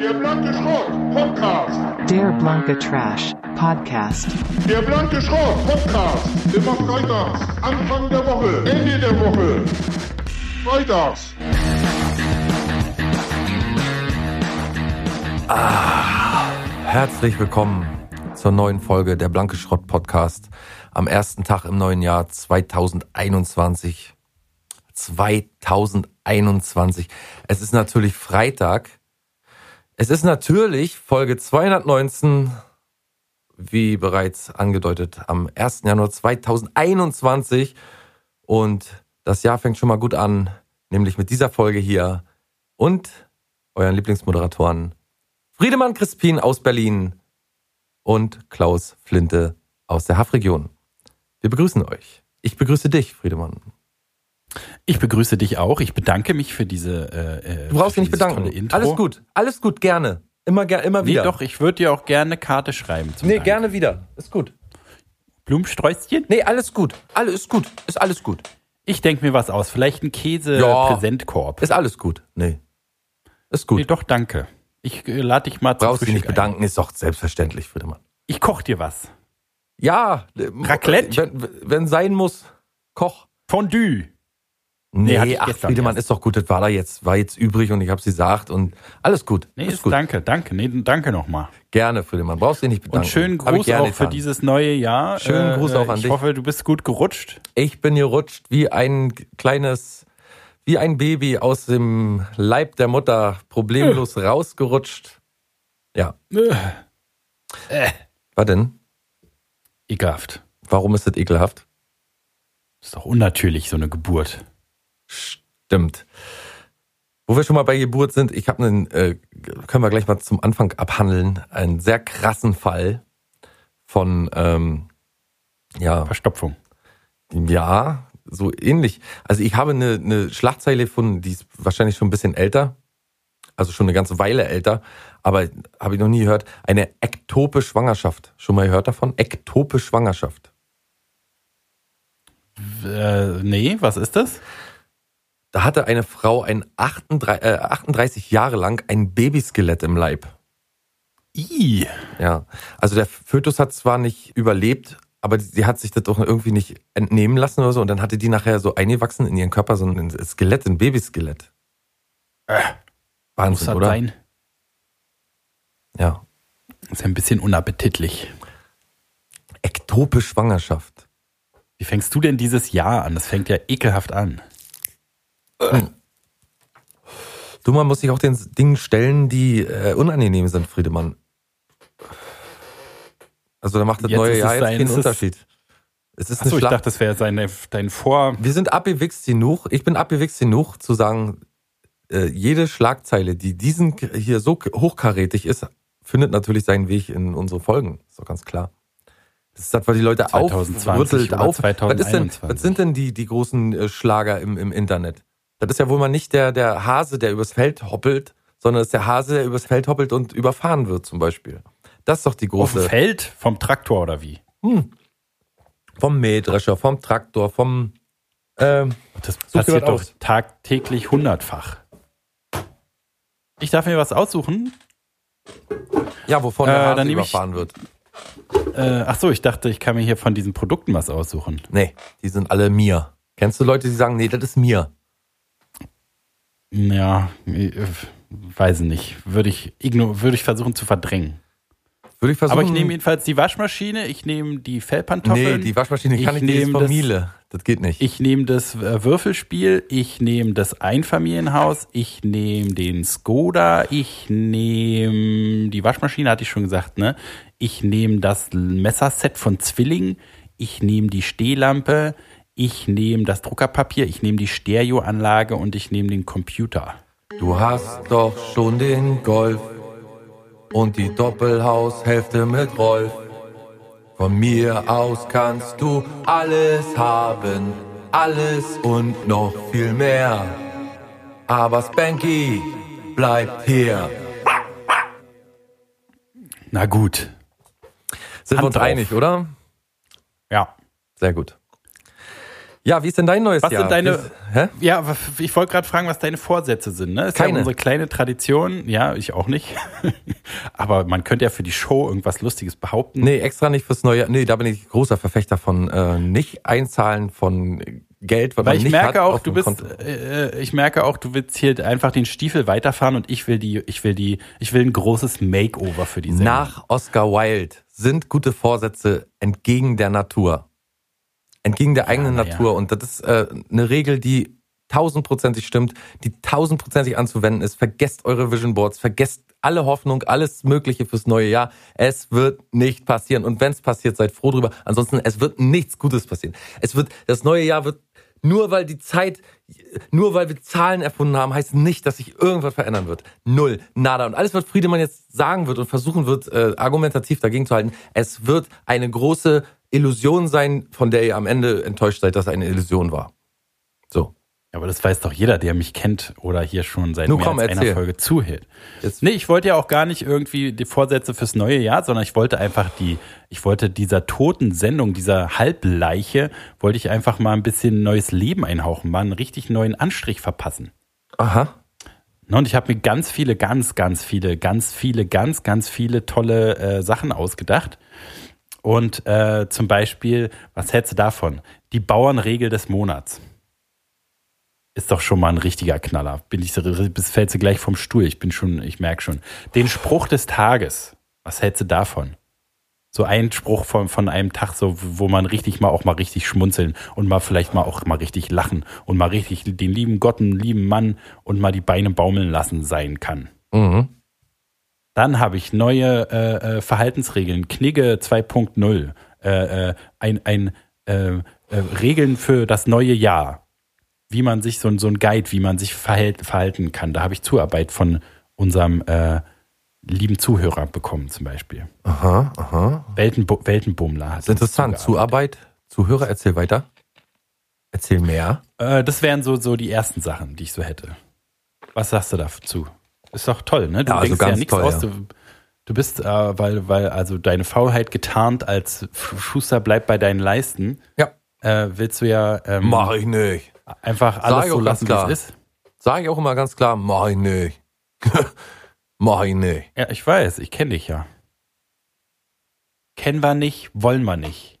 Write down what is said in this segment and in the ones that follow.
Der blanke Schrott Podcast. Der blanke Trash Podcast. Der blanke Schrott Podcast. Immer freitags. Anfang der Woche. Ende der Woche. Freitags. Herzlich willkommen zur neuen Folge der Blanke Schrott Podcast am ersten Tag im neuen Jahr 2021. 2021. Es ist natürlich Freitag. Es ist natürlich Folge 219, wie bereits angedeutet, am 1. Januar 2021. Und das Jahr fängt schon mal gut an, nämlich mit dieser Folge hier und euren Lieblingsmoderatoren Friedemann Crispin aus Berlin und Klaus Flinte aus der Haffregion. Wir begrüßen euch. Ich begrüße dich, Friedemann. Ich begrüße dich auch. Ich bedanke mich für diese. Äh, Du brauchst dich nicht bedanken. Alles gut, alles gut, gerne. Immer, ger immer Nee, wieder. doch, ich würde dir auch gerne eine Karte schreiben. Zum Nee, Dank. gerne wieder. Ist gut. Blumensträußchen? Nee, alles gut. Alles ist gut. Ist alles gut. Ich denke mir was aus. Vielleicht ein Ja. Käse-Präsentkorb. Ist alles gut. Nee. Ist gut. Nee, doch, danke. Ich äh, lade dich mal zum Brauchst dich nicht Frühstück ein. bedanken, ist doch selbstverständlich, Friedemann. Ich koch dir was. Ja. äh, Raclette? Wenn, wenn sein muss, Koch. Fondue. Nee, ich ach, Friedemann, erst. ist doch gut. Das war da jetzt, war jetzt übrig und ich hab's gesagt und alles gut. Nee, ist gut. danke, danke. Nee, danke nochmal. Gerne, Friedemann. Brauchst dich nicht bedanken. Und schönen ich Gruß auch für getan. dieses neue Jahr. Äh, Schönen Gruß auch an ich dich. hoffe, du bist gut gerutscht. Ich bin gerutscht wie ein kleines, wie ein Baby aus dem Leib der Mutter, problemlos rausgerutscht. Ja. Äh. Was denn? Ekelhaft. Warum ist das ekelhaft? Ist doch unnatürlich, so eine Geburt. Stimmt. Wo wir schon mal bei Geburt sind, ich habe einen, äh, können wir gleich mal zum Anfang abhandeln, einen sehr krassen Fall von, ähm, ja, Verstopfung. Ja, so ähnlich. Also ich habe eine, eine Schlagzeile gefunden, die ist wahrscheinlich schon ein bisschen älter, also schon eine ganze Weile älter, aber habe ich noch nie gehört. Eine ektope Schwangerschaft. Schon mal gehört davon? Ektope Schwangerschaft. Äh, nee, was ist das? Da hatte eine Frau ein 38, äh, 38 Jahre lang ein Babyskelett im Leib. I. Ja, also der Fötus hat zwar nicht überlebt, aber sie hat sich das doch irgendwie nicht entnehmen lassen oder so und dann hatte die nachher so eingewachsen in ihren Körper so ein Skelett, ein Babyskelett. Äh, Muss Wahnsinn, das oder? sein? Ja. Ist ja ein bisschen unappetitlich. Ektope Schwangerschaft. Wie fängst du denn dieses Jahr an? Das fängt ja ekelhaft an. Du, man muss sich auch den Dingen stellen, die äh, unangenehm sind, Friedemann. Also da macht das Jetzt neue Jahr jetzt sein- keinen Unterschied. Es ist Achso, ich dachte, das wäre seine, dein Vor... Wir sind abgewichst genug, ich bin abgewichst genug zu sagen, äh, jede Schlagzeile, die diesen hier so hochkarätig ist, findet natürlich seinen Weg in unsere Folgen. Ist doch ganz klar. Das ist das, was die Leute 2020 aufrüttelt. Auf. Was, ist denn, 2021? was sind denn die, die großen äh, Schlager im, im Internet? Das ist ja wohl mal nicht der, der Hase, der übers Feld hoppelt, sondern es ist der Hase, der übers Feld hoppelt und überfahren wird zum Beispiel. Das ist doch die Auf dem große... Feld vom Traktor oder wie? Vom Mähdrescher, vom Traktor, vom... Ähm, Das passiert doch aus. tagtäglich hundertfach. Ich darf mir was aussuchen. ja, wovon Äh, der Hase dann nehm ich- überfahren wird. Äh, ach so, ich dachte, ich kann mir hier von diesen Produkten was aussuchen. Nee, die sind alle mir. Kennst du Leute, die sagen, nee, das ist mir? Ja, äh, weiß nicht. Würde ich, würde ich versuchen zu verdrängen. Würde ich versuchen. Aber ich nehme jedenfalls die Waschmaschine, ich nehme die Fellpantoffeln. Nee, die Waschmaschine kann Ich ich, nicht, von das-. Das geht nicht. Ich nehme das äh, Würfelspiel, ich nehme das Einfamilienhaus, ich nehme den Skoda, ich nehme die Waschmaschine, hatte ich schon gesagt, ne? Ich nehme das Messerset von Zwilling, ich nehme die Stehlampe, ich nehme das Druckerpapier, ich nehme die Stereoanlage und ich nehme den Computer. Du hast doch schon den Golf und die Doppelhaushälfte mit Rolf. Von mir aus kannst du alles haben, alles und noch viel mehr. Aber Spanky bleibt hier. Na gut. Sind wir Hand uns drauf. einig, oder? Ja. Sehr gut. Ja, wie ist denn dein neues Was Jahr? sind deine, Hä? ja, ich wollte gerade fragen, was deine Vorsätze sind. Ne? Ist ja Keine. unsere kleine Tradition. Ja, ich auch nicht. Aber man könnte ja für die Show irgendwas Lustiges behaupten. Nee, extra nicht fürs neue Jahr. Nee, da bin ich großer Verfechter von äh, nicht einzahlen von Geld, Weil man ich nicht merke auch, du bist, äh, ich merke auch, du willst hier einfach den Stiefel weiterfahren und ich will die, ich will die, ich will ein großes Makeover für die Sendung. Nach Oscar Wilde sind gute Vorsätze entgegen der Natur. Entgegen der eigenen ja. Natur. Und das ist äh, eine Regel, die tausendprozentig stimmt, die tausendprozentig anzuwenden ist. Vergesst eure Vision Boards, vergesst alle Hoffnung, alles Mögliche fürs neue Jahr. Es wird nicht passieren. Und wenn es passiert, seid froh drüber. Ansonsten, es wird nichts Gutes passieren. Es wird, das neue Jahr wird, nur weil die Zeit, nur weil wir Zahlen erfunden haben, heißt nicht, dass sich irgendwas verändern wird. Null, nada. Und alles, was Friedemann jetzt sagen wird und versuchen wird, äh, argumentativ dagegen zu halten, es wird eine große Illusion sein, von der ihr am Ende enttäuscht seid, dass es eine Illusion war. So. Aber das weiß doch jeder, der mich kennt oder hier schon seit Nun mehr komm, als einer. Folge zuhört. Jetzt- Nee, ich wollte ja auch gar nicht irgendwie die Vorsätze fürs neue Jahr, sondern ich wollte einfach die, ich wollte dieser toten Sendung, dieser Halbleiche, wollte ich einfach mal ein bisschen neues Leben einhauchen, mal einen richtig neuen Anstrich verpassen. Aha. Ne, Und ich habe mir ganz viele, ganz, ganz viele, ganz viele, ganz, ganz viele tolle äh, Sachen ausgedacht. Und äh, zum Beispiel, was hältst du davon? Die Bauernregel des Monats. Ist doch schon mal ein richtiger Knaller. Bin ich, so- bis fällst du gleich vom Stuhl. Ich bin schon, ich merke schon. Den Spruch des Tages. Was hältst du davon? So ein Spruch von, von einem Tag, so, wo man richtig mal auch mal richtig schmunzeln und mal vielleicht mal auch mal richtig lachen und mal richtig den lieben Gott, einen lieben Mann und mal die Beine baumeln lassen sein kann. Mhm. Dann habe ich neue äh, äh, Verhaltensregeln, Knigge 2.0, äh, äh, ein, ein äh, äh, Regeln für das neue Jahr, wie man sich so, ein- so ein Guide, wie man sich verhält, verhalten kann. Da habe ich Zuarbeit von unserem äh, lieben Zuhörer bekommen zum Beispiel. Aha, aha. Weltenbu Weltenbummler. Hat Das ist interessant. Zuarbeit. Zuhörer, erzähl weiter. Erzähl mehr. Äh, das wären so, so die ersten Sachen, die ich so hätte. Was sagst du dazu? Ist doch toll, ne? Du Ja, also denkst ja ganz nichts toll, aus. ja. Du, du bist, äh, weil, weil also deine Faulheit getarnt als Schuster bleibt bei deinen Leisten, Ja. äh, willst du ja ähm, Mach ich nicht. Einfach alles so lassen, wie es ist. Sage ich auch immer ganz klar, mach ich nicht. mach ich nicht. Ja, ich weiß, ich kenne dich ja. Kennen wir nicht, wollen wir nicht.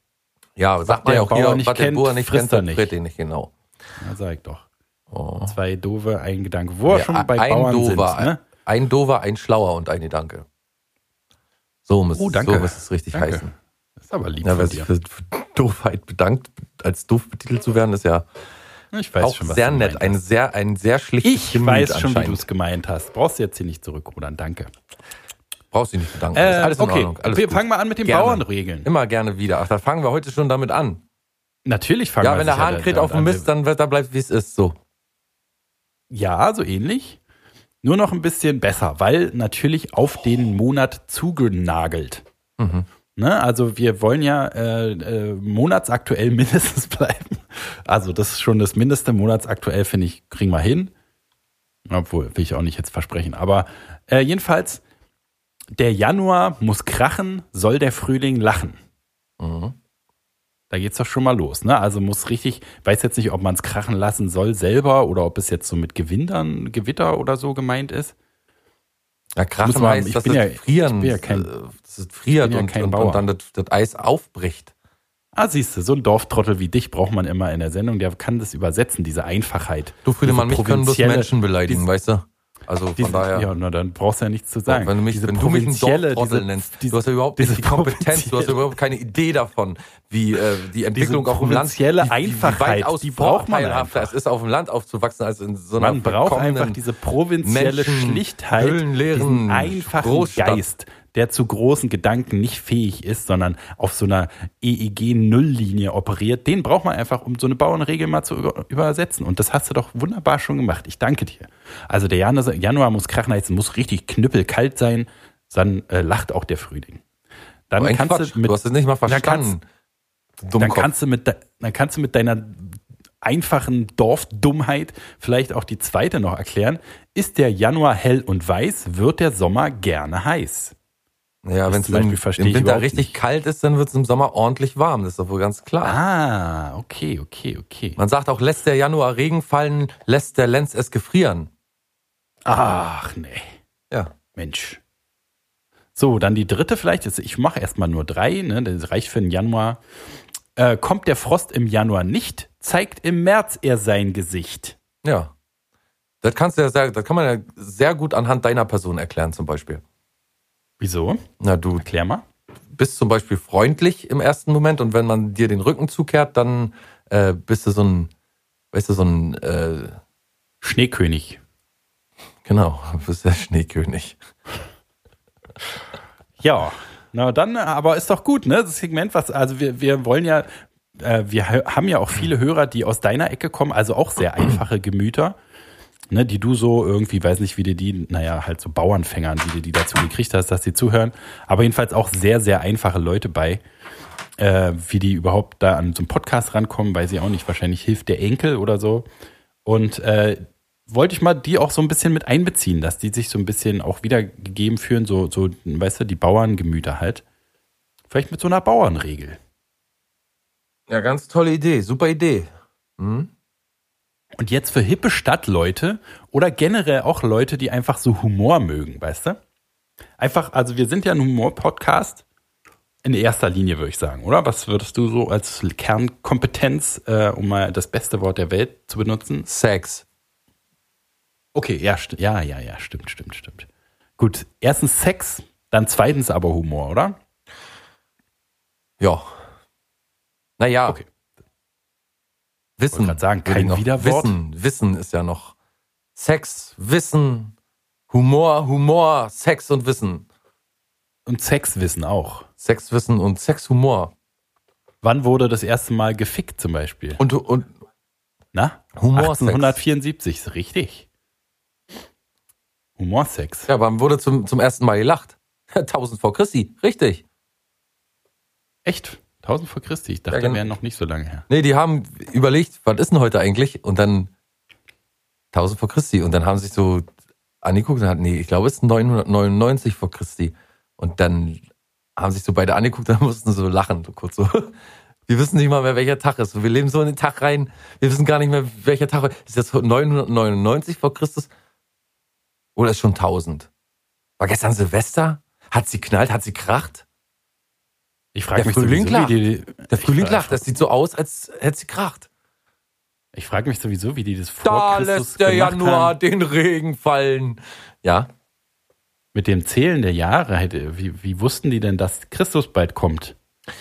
Ja, sagt man der ja auch hier, nicht was der kennt, Bauer nicht frisst kennt, nicht. frisst ihn nicht genau. Ja, sag ich doch. Oh. Zwei doofe, ein Gedanke. Wo Ja, schon bei ein Bauern dover, sind, ne? ein dover, ein schlauer und ein Gedanke. So muss, Oh, danke. so muss es richtig Danke. heißen. Das ist aber lieb Ja, von wer sich dir. für Doofheit bedankt, als doof betitelt zu werden, ist ja Ich weiß auch schon, was sehr nett. Ein sehr, ein sehr schlichtes Ich Gemüt weiß schon, wie du es gemeint hast. Brauchst du jetzt hier nicht zurückrudern, danke. Brauchst du nicht bedanken. Äh, alles in okay, Ordnung. Alles wir gut. fangen mal an mit den Gerne. Bauernregeln. Immer gerne wieder. Ach, da fangen wir heute schon damit an. Natürlich fangen Ja, wir wenn der Hahn kräht auf dem an. Mist, dann wird da bleibt, wie es ist. So. Ja, so ähnlich. Nur noch ein bisschen besser, weil natürlich auf den Monat zugenagelt. Mhm. Ne? Also wir wollen ja äh, äh, monatsaktuell mindestens bleiben. Also das ist schon das Mindeste. Monatsaktuell, finde ich, kriegen wir hin. Obwohl, will ich auch nicht jetzt versprechen. Aber äh, jedenfalls, der Januar muss krachen, soll der Frühling lachen. Mhm. Da geht's doch schon mal los, ne? Also muss richtig, weiß jetzt nicht, ob man es krachen lassen soll selber oder ob es jetzt so mit Gewittern, Gewitter oder so gemeint ist. Ja, krachen man- heißt, ich dass bin ja- frieren, ich bin ja kein- äh, dass es friert ja und, kein und, und dann das, das Eis aufbricht. Ah, siehst du, so ein Dorftrottel wie dich braucht man immer in der Sendung, der kann das übersetzen, diese Einfachheit. Du, Friedemann, mich können bloß Menschen beleidigen, weißt du? Also von Diese, daher. ja, na, dann brauchst du ja nichts zu sagen. Wenn du mich, diese wenn du mich einen provinzielle- Dorftrottel diese- nennst, diese- du hast ja überhaupt nicht diese die Kompetenz, du hast ja überhaupt keine Idee davon, wie äh, die Entwicklung Diese auch im Land, wie, wie, wie Einfachheit, weitaus die braucht man einfach. es ist, auf dem Land aufzuwachsen, als in so einer Man braucht einfach diese provinzielle Menschen- Schlichtheit, diesen einfachen Großstadt. Geist, der zu großen Gedanken nicht fähig ist, sondern auf so einer EEG-Nulllinie operiert. Den braucht man einfach, um so eine Bauernregel mal zu über übersetzen. Und das hast du doch wunderbar schon gemacht. Ich danke dir. Also der Januar, Januar muss krachen, heißen, muss richtig knüppelkalt sein, dann äh, lacht auch der Frühling. Dann Oh, kannst Quatsch, du mit du hast es nicht mal Dann verstanden. dann Dummkopf. kannst du mit dann kannst du mit deiner einfachen Dorfdummheit vielleicht auch die zweite noch erklären. Ist der Januar hell und weiß, wird der Sommer gerne heiß. Ja, wenn es im, im Winter richtig nicht. kalt ist, dann wird es im Sommer ordentlich warm. Das ist doch wohl ganz klar. Ah, okay, okay, okay. Man sagt auch, lässt der Januar Regen fallen, lässt der Lenz es gefrieren. Ach, nee. Ja. Mensch. So, dann die dritte vielleicht. Jetzt, Ich mache erstmal nur drei, ne? Das reicht für den Januar. Äh, kommt der Frost im Januar nicht, zeigt im März er sein Gesicht. Ja. Das kannst du ja sehr, das kann man ja sehr gut anhand deiner Person erklären, zum Beispiel. Wieso? Na, du Erklär mal. bist zum Beispiel freundlich im ersten Moment und wenn man dir den Rücken zukehrt, dann äh, bist du so ein, weißt du, so ein, äh, Schneekönig. genau, du bist der Schneekönig. Ja, na dann, aber ist doch gut, ne? Das Segment, was, also wir, wir wollen ja, äh, wir ha- haben ja auch viele Hörer, die aus deiner Ecke kommen, also auch sehr einfache Gemüter, ne, die du so irgendwie, weiß nicht, wie dir die, naja, halt so Bauernfängern, wie du die dazu gekriegt hast, dass die zuhören, aber jedenfalls auch sehr, sehr einfache Leute bei, äh, wie die überhaupt da an so einen Podcast rankommen, weiß ich auch nicht, wahrscheinlich hilft der Enkel oder so. Und äh, wollte ich mal die auch so ein bisschen mit einbeziehen, dass die sich so ein bisschen auch wiedergegeben fühlen, so, so, weißt du, die Bauerngemüter halt. Vielleicht mit so einer Bauernregel. Ja, ganz tolle Idee, super Idee. Hm? Und jetzt für hippe Stadtleute oder generell auch Leute, die einfach so Humor mögen, weißt du? Einfach, also wir sind ja ein Humor-Podcast. In erster Linie würde ich sagen, oder? Was würdest du so als Kernkompetenz, äh, um mal das beste Wort der Welt zu benutzen? Sex. Okay, ja, ja, ja, ja, stimmt, stimmt, stimmt. Gut, erstens Sex, dann zweitens aber Humor, oder? Ja. Naja. Okay. Wissen. Grad sagen, ich kein noch- Widerwort. Wissen, Wissen ist ja noch. Sex, Wissen, Humor, Humor, Sex und Wissen. Und Sexwissen auch. Sex, Wissen und Sex, Humor. Wann wurde das erste Mal gefickt zum Beispiel? Und, und Na? Humorsex. 1874, ist richtig. Humorsex. Ja, wann wurde zum, zum ersten Mal gelacht? 1000 vor Christi, richtig. Echt? 1000 vor Christi. Ich dachte, Ja, genau. wären noch nicht so lange her. Nee, die haben überlegt, was ist denn heute eigentlich? Und dann 1000 vor Christi. Und dann haben sich so angeguckt und hat, nee, ich glaube, es ist 999 vor Christi. Und dann haben sich so beide angeguckt und mussten so lachen, so kurz so. Wir wissen nicht mal mehr, welcher Tag ist. Wir leben so in den Tag rein. Wir wissen gar nicht mehr, welcher Tag ist. Ist das 999 vor Christus? Oder ist schon 1000? War gestern Silvester? Hat sie knallt? Hat sie kracht? Ich frage mich Frühling sowieso, wie die, Der Frühling ich, lacht. Das sieht so aus, als hätte sie kracht. Ich frage mich sowieso, wie die das vor Da Christus lässt der Januar haben. den Regen fallen. Ja, Mit dem Zählen der Jahre, hätte- wie, wie wussten die denn, dass Christus bald kommt?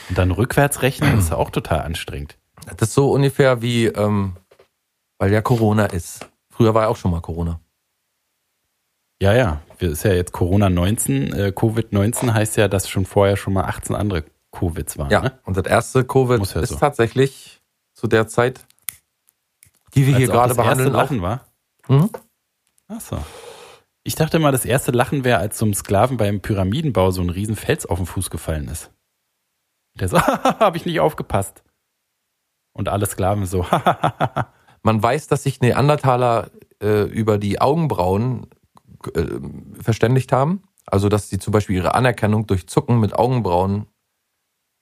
Und dann rückwärts rechnen, ist ja auch total anstrengend. das ist so ungefähr wie, ähm, weil ja Corona ist. Früher war ja auch schon mal Corona. Ja, ja, ist ja jetzt Corona-19. Äh, Covid-19 heißt ja, dass schon vorher schon mal 18 andere Covids waren. Ja, Ne? und das erste Covid ja ist so. tatsächlich zu der Zeit, die wir Als hier gerade das erste behandeln. Lachen war. Mhm. Ach so. Ich dachte mal, das erste Lachen wäre, als einem Sklaven beim Pyramidenbau so ein riesen Fels auf den Fuß gefallen ist. Der so, habe ich nicht aufgepasst. Und alle Sklaven so, Man weiß, dass sich Neandertaler äh, über die Augenbrauen äh, verständigt haben. Also, dass sie zum Beispiel ihre Anerkennung durch Zucken mit Augenbrauen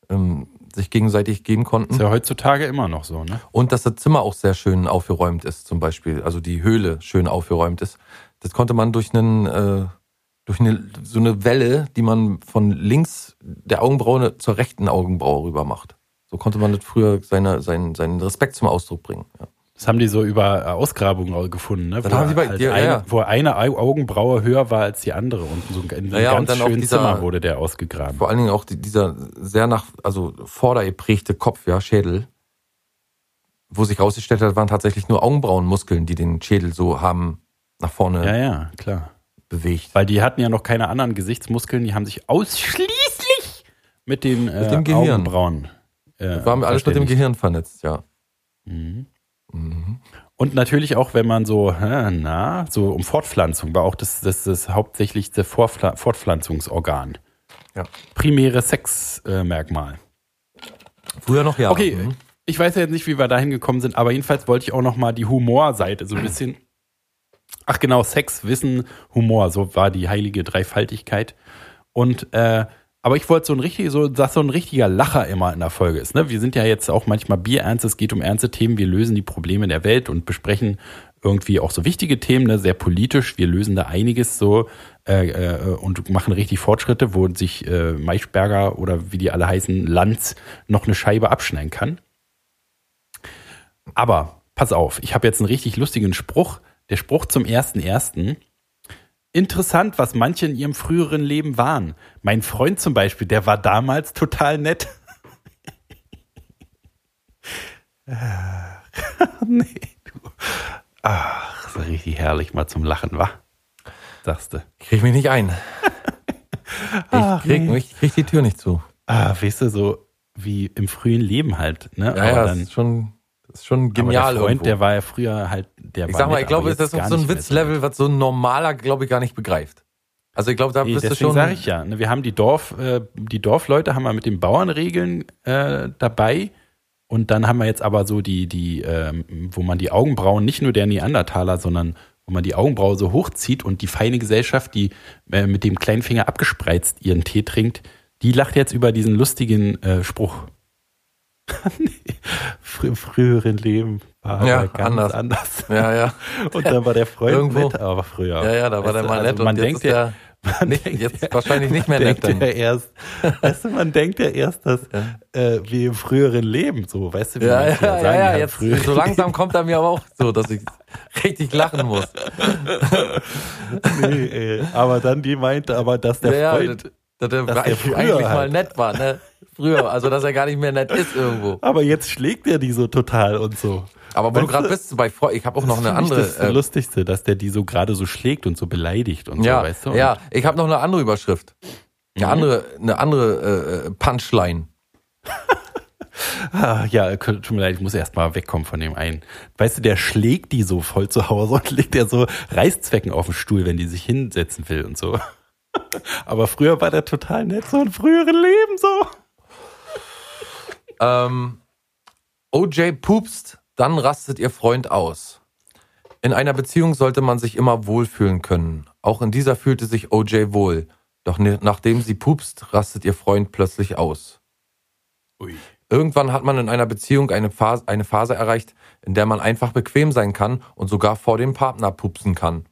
ähm, sich gegenseitig geben konnten. ist ja heutzutage immer noch so, ne? Und dass das Zimmer auch sehr schön aufgeräumt ist, zum Beispiel. Also die Höhle schön aufgeräumt ist. Das konnte man durch einen, äh, durch eine, so eine Welle, die man von links der Augenbraue zur rechten Augenbraue rüber macht. So konnte man das früher seine, seinen, seinen Respekt zum Ausdruck bringen. Ja. Das haben die so über äh, Ausgrabungen gefunden, ne? Das Wo haben die bei- halt ja, eine, ja. Wo eine Au- Augenbraue höher war als die andere und so in einem Ja, ja, und ganz dann dieser- Zimmer wurde der ausgegraben. Vor allen Dingen auch die, dieser sehr nach, also vordergeprägte Kopf, ja, Schädel, wo sich rausgestellt hat, waren tatsächlich nur Augenbrauenmuskeln, die den Schädel so haben nach vorne Ja, ja, klar. bewegt. Weil die hatten ja noch keine anderen Gesichtsmuskeln, die haben sich ausschließlich mit den äh, dem Gehirn. Augenbrauen. Äh, War alles mit dem. Gehirn vernetzt, ja. Mhm. Mhm. Und natürlich auch, wenn man so, na, so um Fortpflanzung, war auch das, das, das hauptsächlichste Vorpfla Fortpflanzungsorgan. Ja. Primäre Sexmerkmal. Früher noch ja. Okay, Mhm. ich weiß ja jetzt nicht, wie wir da hingekommen sind, aber jedenfalls wollte ich auch noch mal die Humorseite so ein bisschen. Ach genau, Sex, Wissen, Humor, so war die heilige Dreifaltigkeit. Und äh, aber ich wollte so ein richtig, so, dass so ein richtiger Lacher immer in der Folge ist. Ne? Wir sind ja jetzt auch manchmal bierernst, es geht um ernste Themen, wir lösen die Probleme der Welt und besprechen irgendwie auch so wichtige Themen, ne? sehr politisch. Wir lösen da einiges so äh, äh, und machen richtig Fortschritte, wo sich äh, Maischberger oder wie die alle heißen, Lanz noch eine Scheibe abschneiden kann. Aber pass auf, ich habe jetzt einen richtig lustigen Spruch. Der Spruch zum ersten ersten. Interessant, was manche in ihrem früheren Leben waren. Mein Freund zum Beispiel, der war damals total nett. nee, du. Ach, so richtig herrlich mal zum Lachen, wa? Sagst du. Krieg mich nicht ein. Ach, Ich krieg, nee. ich krieg die Tür nicht zu. Ah, weißt du, so wie im frühen Leben halt, ne? Ja, ja, aber das dann, ist schon, ist schon aber genial der Freund, irgendwo. der war ja früher halt, der ich war sag mal, nett, ich glaube, aber das ist so ein Witzlevel, was so ein normaler, glaube ich, gar nicht begreift. Also ich glaube, da Nee, bist du schon. sage ich ja, ne, wir haben die Dorf, äh, die Dorfleute haben wir mit den Bauernregeln äh, dabei und dann haben wir jetzt aber so die, die, ähm, wo man die Augenbrauen nicht nur der Neandertaler, sondern wo man die Augenbraue so hochzieht und die feine Gesellschaft, die äh, mit dem kleinen Finger abgespreizt ihren Tee trinkt, die lacht jetzt über diesen lustigen äh, Spruch. Frü früheren Leben war Ja, ganz anders. anders. Ja, ja. Und dann war der Freund Irgendwo- nett, aber früher. Ja, ja, da war Weißt der mal also nett man und denkt ja, man nicht, denkt jetzt ja- wahrscheinlich nicht mehr nett. denkt ja erst, weißt du, man denkt ja erst, dass äh, wie im früheren Leben so, weißt du, wie Ja, ja, ja, sagen, ja, im jetzt so langsam kommt er mir aber auch so, dass ich richtig lachen muss. nee, ey. Aber dann die meinte aber, dass der ja, Freund, ja, dass der, dass der früher eigentlich mal halt- nett war, ne? Früher, also dass er gar nicht mehr nett ist irgendwo. aber jetzt schlägt er die so total und so. Aber wo du gerade bist bei Freunden, ich habe auch noch Das eine finde ich andere. Das äh, Lustigste, dass der die so gerade so schlägt und so beleidigt und ja, so, weißt du? ja, ich habe noch eine andere Überschrift. Eine Mhm. andere, eine andere äh, Punchline. Ah, ja, tut mir leid, ich muss erst mal wegkommen von dem einen. Weißt du, der schlägt die so voll zu Hause und legt er so Reißzwecken auf den Stuhl, wenn die sich hinsetzen will und so. Aber früher war der total nett, so in früheren Leben so. Ähm, OJ pupst, dann rastet ihr Freund aus. In einer Beziehung sollte man sich immer wohlfühlen können. Auch in dieser fühlte sich OJ wohl. Doch nachdem sie pupst, rastet ihr Freund plötzlich aus. Ui. Irgendwann hat man in einer Beziehung eine Phase, eine Phase erreicht, in der man einfach bequem sein kann und sogar vor dem Partner pupsen kann.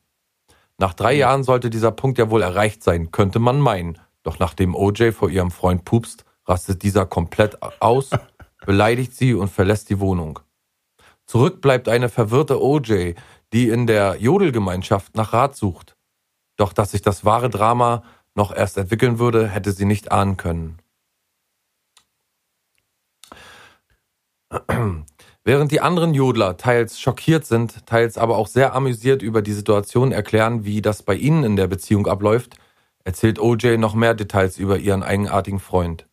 Nach drei Jahren sollte dieser Punkt ja wohl erreicht sein, könnte man meinen. Doch nachdem OJ vor ihrem Freund pupst, rastet dieser komplett aus, beleidigt sie und verlässt die Wohnung. Zurück bleibt eine verwirrte OJ, die in der Jodelgemeinschaft nach Rat sucht. Doch dass sich das wahre Drama noch erst entwickeln würde, hätte sie nicht ahnen können. Während die anderen Jodler teils schockiert sind, teils aber auch sehr amüsiert über die Situation erklären, wie das bei ihnen in der Beziehung abläuft, erzählt OJ noch mehr Details über ihren eigenartigen Freund.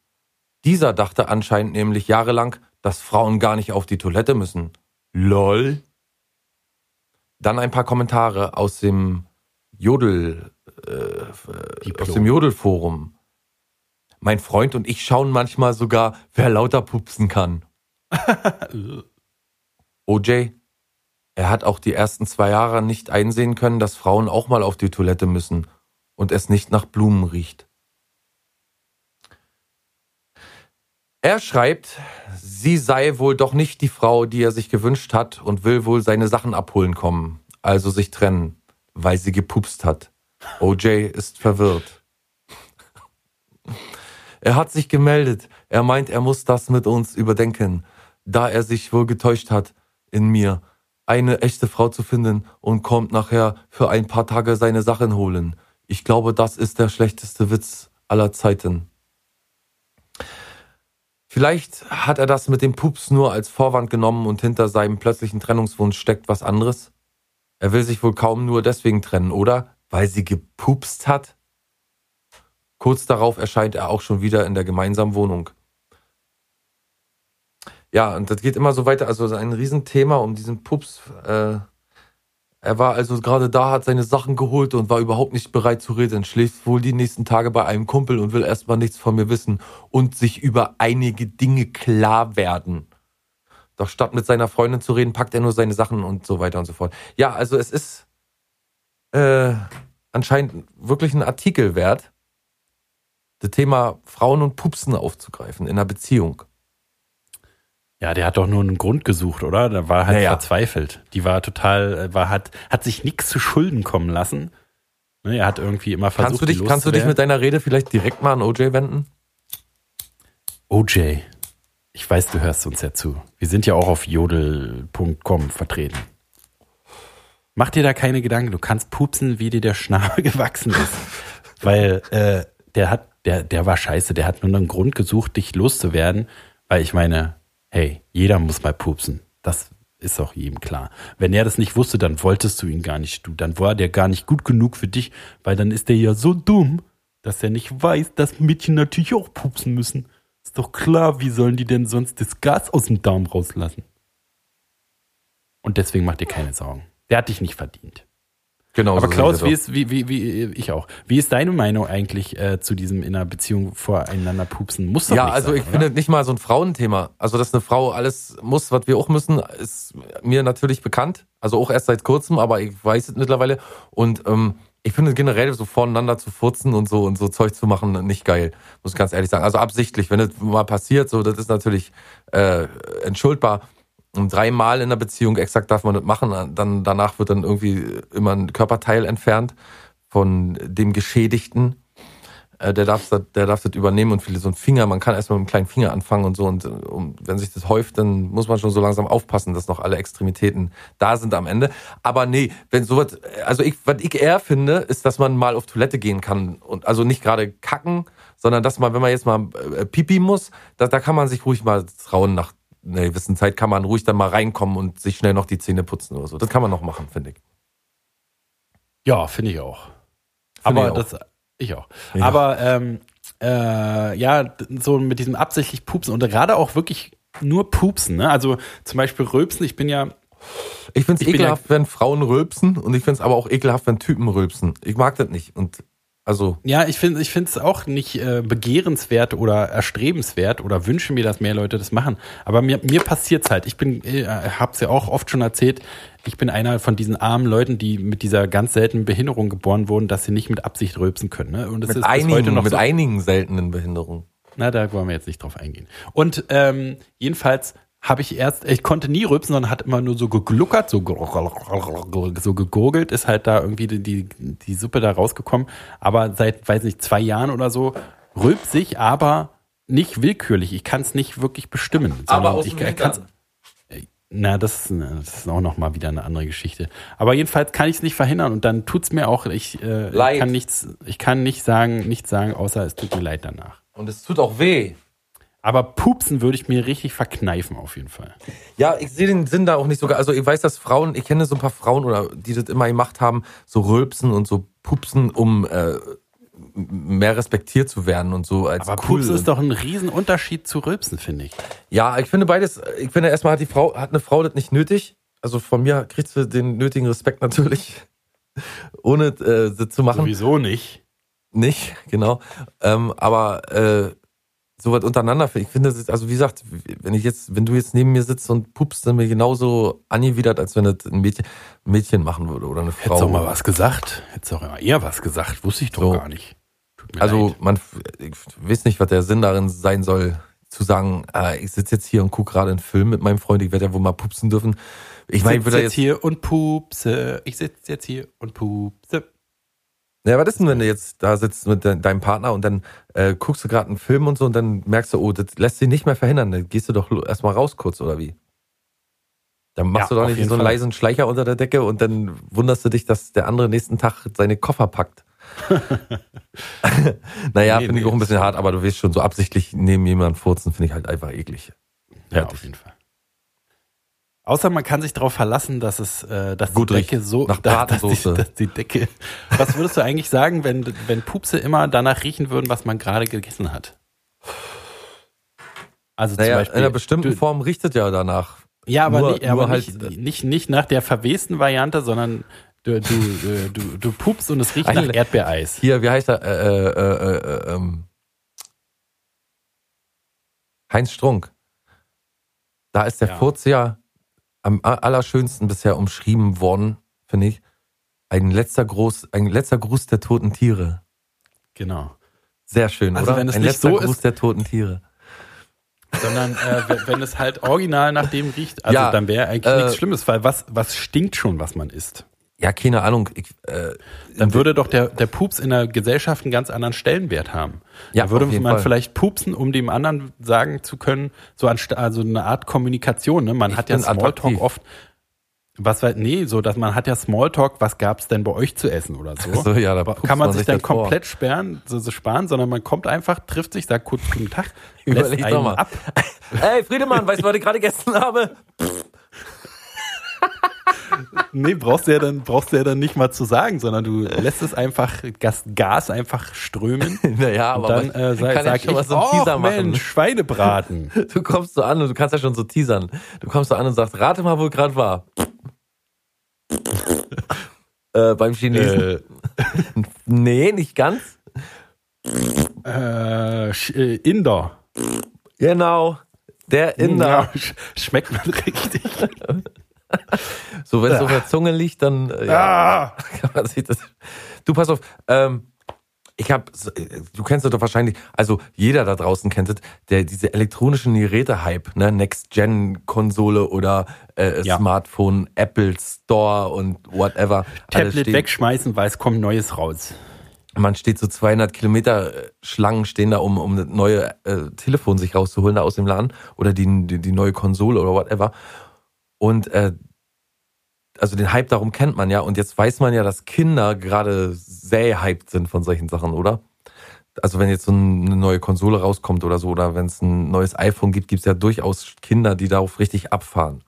Dieser dachte anscheinend nämlich jahrelang, dass Frauen gar nicht auf die Toilette müssen. LOL. Dann ein paar Kommentare aus dem Jodel, äh, aus dem Jodelforum. Mein Freund und ich schauen manchmal sogar, wer lauter pupsen kann. OJ, er hat auch die ersten zwei Jahre nicht einsehen können, dass Frauen auch mal auf die Toilette müssen und es nicht nach Blumen riecht. Er schreibt, sie sei wohl doch nicht die Frau, die er sich gewünscht hat und will wohl seine Sachen abholen kommen, also sich trennen, weil sie gepupst hat. OJ ist verwirrt. Er hat sich gemeldet. Er meint, er muss das mit uns überdenken, da er sich wohl getäuscht hat in mir, eine echte Frau zu finden und kommt nachher für ein paar Tage seine Sachen holen. Ich glaube, das ist der schlechteste Witz aller Zeiten. Vielleicht hat er das mit dem Pups nur als Vorwand genommen und hinter seinem plötzlichen Trennungswunsch steckt was anderes. Er will sich wohl kaum nur deswegen trennen, oder? Weil sie gepupst hat? Kurz darauf erscheint er auch schon wieder in der gemeinsamen Wohnung. Ja, und das geht immer so weiter. Also ein Riesenthema um diesen Pups. Äh, er war also gerade da, hat seine Sachen geholt und war überhaupt nicht bereit zu reden. Schläft wohl die nächsten Tage bei einem Kumpel und will erstmal nichts von mir wissen und sich über einige Dinge klar werden. Doch statt mit seiner Freundin zu reden, packt er nur seine Sachen und so weiter und so fort. Ja, also es ist äh, anscheinend wirklich ein Artikel wert. das Thema Frauen und Pupsen aufzugreifen in einer Beziehung. Ja, der hat doch nur einen Grund gesucht, oder? Der war halt Naja. verzweifelt. Die war total, äh, war hat, hat sich nichts zu Schulden kommen lassen. Ne, er hat irgendwie immer versucht, Kannst du dich, kannst du dich mit deiner Rede vielleicht direkt mal an OJ wenden? OJ, ich weiß, du hörst uns ja zu. Wir sind ja auch auf jodel.com vertreten. Mach dir da keine Gedanken, du kannst pupsen, wie dir der Schnabel gewachsen ist. Weil äh, der hat, der, der war scheiße, der hat nur einen Grund gesucht, dich loszuwerden, weil ich meine, hey, jeder muss mal pupsen. Das ist auch jedem klar. Wenn er das nicht wusste, dann wolltest du ihn gar nicht, du, dann war der gar nicht gut genug für dich, weil dann ist der ja so dumm, dass er nicht weiß, dass Mädchen natürlich auch pupsen müssen. Ist doch klar, wie sollen die denn sonst das Gas aus dem Darm rauslassen? Und deswegen mach dir keine Sorgen. Der hat dich nicht verdient. Genau. Aber so Klaus, wie ist, wie, wie, wie, ich auch. Wie ist deine Meinung eigentlich äh, zu diesem in einer Beziehung voreinander pupsen? Muss doch Ja, also sein, ich oder? finde nicht mal so ein Frauenthema. Also, dass eine Frau alles muss, was wir auch müssen, ist mir natürlich bekannt. Also auch erst seit kurzem, aber ich weiß es mittlerweile. Und ähm, ich finde generell so voneinander zu furzen und so und so Zeug zu machen nicht geil, muss ich ganz ehrlich sagen. Also absichtlich, wenn das mal passiert, so das ist natürlich äh, entschuldbar. Und dreimal in der Beziehung exakt darf man das machen, dann danach wird dann irgendwie immer ein Körperteil entfernt von dem Geschädigten. Äh, der darf das, der darf das übernehmen und viele so ein Finger, man kann erstmal mit einem kleinen Finger anfangen und so und äh, um, wenn sich das häuft, dann muss man schon so langsam aufpassen, dass noch alle Extremitäten da sind am Ende. Aber nee, wenn sowas, also ich, was ich eher finde, ist, dass man mal auf Toilette gehen kann und also nicht gerade kacken, sondern dass man, wenn man jetzt mal äh, pipi muss, da, da kann man sich ruhig mal trauen nach einer gewissen Zeit kann man ruhig dann mal reinkommen und sich schnell noch die Zähne putzen oder so. Das kann man noch machen, finde ich. Ja, finde ich auch. Finde aber ich auch. das, ich auch. Ja. Aber ähm, äh, ja, so mit diesem absichtlich Pupsen und gerade auch wirklich nur Pupsen. Ne? Also zum Beispiel Rülpsen. Ich bin ja, Ich finde es ekelhaft, wenn Frauen rülpsen und ich finde es aber auch ekelhaft, wenn Typen rülpsen. Ich mag das nicht. Und also, ja, ich finde, ich finde es auch nicht äh, begehrenswert oder erstrebenswert oder wünsche mir, dass mehr Leute das machen. Aber mir, mir passiert's halt. Ich bin, äh, hab's ja auch oft schon erzählt. Ich bin einer von diesen armen Leuten, die mit dieser ganz seltenen Behinderung geboren wurden, dass sie nicht mit Absicht rülpsen können. Ne? Und das mit ist bis heute einigen, noch mit so. einigen seltenen Behinderungen. Na, da wollen wir jetzt nicht drauf eingehen. Und ähm, jedenfalls habe ich erst, ich konnte nie rülpsen, sondern hat immer nur so gegluckert, so, so gegurgelt, ist halt da irgendwie die, die, die Suppe da rausgekommen. Aber seit, weiß nicht, zwei Jahren oder so rülpse ich, aber nicht willkürlich. Ich kann es nicht wirklich bestimmen. sondern ich, ich kann's- na, das, ist- das ist auch noch mal wieder eine andere Geschichte. Aber jedenfalls kann ich es nicht verhindern und dann tut's mir auch, ich, äh, ich kann nichts, ich kann nicht sagen, nichts sagen, außer es tut mir leid danach. Und es tut auch weh. Aber pupsen würde ich mir richtig verkneifen auf jeden Fall. Ja, ich sehe den Sinn da auch nicht sogar. Also ich weiß, dass Frauen, ich kenne so ein paar Frauen oder die das immer gemacht haben, so rülpsen und so pupsen, um äh, mehr respektiert zu werden und so als Aber cool. Pupsen ist doch ein Riesenunterschied zu Rülpsen, finde ich. Ja, ich finde beides, ich finde erstmal hat die Frau, hat eine Frau das nicht nötig. Also von mir kriegt sie den nötigen Respekt natürlich, ohne äh, das zu machen. Sowieso nicht. Nicht, genau. Ähm, aber äh, sowas untereinander, ich finde, das ist, also wie gesagt, wenn ich jetzt, wenn du jetzt neben mir sitzt und pupst, dann bin ich genauso angewidert, als wenn das ein Mädchen, ein Mädchen machen würde oder eine Frau. Hättest doch mal was gesagt. Hättest doch eher was gesagt. Wusste ich doch So. gar nicht. Also leid. man, ich weiß nicht, was der Sinn darin sein soll, zu sagen, äh, ich sitze jetzt hier und gucke gerade einen Film mit meinem Freund, ich werde ja wohl mal pupsen dürfen. Ich ich sitze jetzt jetzt, hier und pupse. Ich sitze jetzt hier und pupse. Ja, was ist denn, wenn du jetzt da sitzt mit de deinem Partner und dann äh, guckst du gerade einen Film und so und dann merkst du, oh, das lässt sich nicht mehr verhindern, dann gehst du doch erstmal raus kurz oder wie? Dann machst Ja, du doch nicht so einen Fall. leisen Schleicher unter der Decke und dann wunderst du dich, dass der andere nächsten Tag seine Koffer packt. naja, Nee, finde nee, ich auch ein bisschen hart, aber du weißt schon, so absichtlich neben jemanden furzen, finde ich halt einfach eklig. Ja, Fertig. auf jeden Fall. Außer man kann sich darauf verlassen, dass es, äh, dass Gut die Decke riecht. so, Nach dass, dass, die, dass die Decke. Was würdest du eigentlich sagen, wenn, wenn Pupse immer danach riechen würden, was man gerade gegessen hat? Also Naja, zum Beispiel. in einer bestimmten du, Form richtet ja danach. Ja, aber, nur- nicht, aber halt- nicht, nicht, nicht nach der verwesten Variante, sondern du, du, äh, du, du pupst und es riecht nach Erdbeereis. Hier, wie heißt er? Äh, äh, äh, äh, ähm, Heinz Strunk. Da ist der Ja. Furz ja am allerschönsten bisher umschrieben worden, finde ich. Ein letzter Gruß, ein letzter Gruß der toten Tiere. Genau. Sehr schön, Also oder? wenn es Ein letzter so Gruß ist- der toten Tiere. Sondern äh, wenn- wenn es halt original nach dem riecht, also Ja, dann wäre eigentlich äh, nichts Schlimmes, weil was, was stinkt schon, was man isst? Ja, keine Ahnung. Ich, äh, Dann würde doch der, der Pups in der Gesellschaft einen ganz anderen Stellenwert haben. Ja, da würde man Fall. vielleicht pupsen, um dem anderen sagen zu können, so anst also eine Art Kommunikation. Ne? Man Ich hat ja Smalltalk oft. Was war, nee, so, dass man hat ja Smalltalk, was gab's denn bei euch zu essen oder so? So, ja, da kann man man sich sich dann vor. komplett sperren, so, so sparen, sondern man kommt einfach, trifft sich, sagt kurz guten Tag, Überleg doch mal. ab. Ey, Friedemann, weißt du, was ich gerade gegessen habe? Nee, brauchst du ja dann, brauchst du ja dann nicht mal zu sagen, sondern du lässt es einfach, Gas, Gas einfach strömen. Naja, aber dann äh, sag, kann sag schon ich, mal so einen oh Teaser machen. Mensch, Schweinebraten. Du kommst so an und du kannst ja schon so teasern. Du kommst so an und sagst, rate mal, wo ich gerade war. äh, beim Chinesen. äh, Nee, nicht ganz. äh, äh, Inder. Genau. Der Inder. Ja, sch schmeckt man richtig. So, wenn es auf der Zunge liegt, dann äh, ja, Ah. kann man sich das. Du, pass auf. Ähm, ich habe, du kennst das doch wahrscheinlich, also jeder da draußen kennt es, der diese elektronischen Geräte-Hype, ne, Next-Gen-Konsole oder äh, Ja. Smartphone, Apple Store und whatever. Tablet wegschmeißen, weil es kommt Neues raus. Man steht so 200 Kilometer äh, Schlangen stehen da, um, um das neue äh, Telefon sich rauszuholen da aus dem Laden oder die, die, die neue Konsole oder whatever. Und äh, also den Hype darum kennt man ja. Und jetzt weiß man ja, dass Kinder gerade sehr hyped sind von solchen Sachen, oder? Also wenn jetzt so eine neue Konsole rauskommt oder so, oder wenn es ein neues iPhone gibt, gibt es ja durchaus Kinder, die darauf richtig abfahren.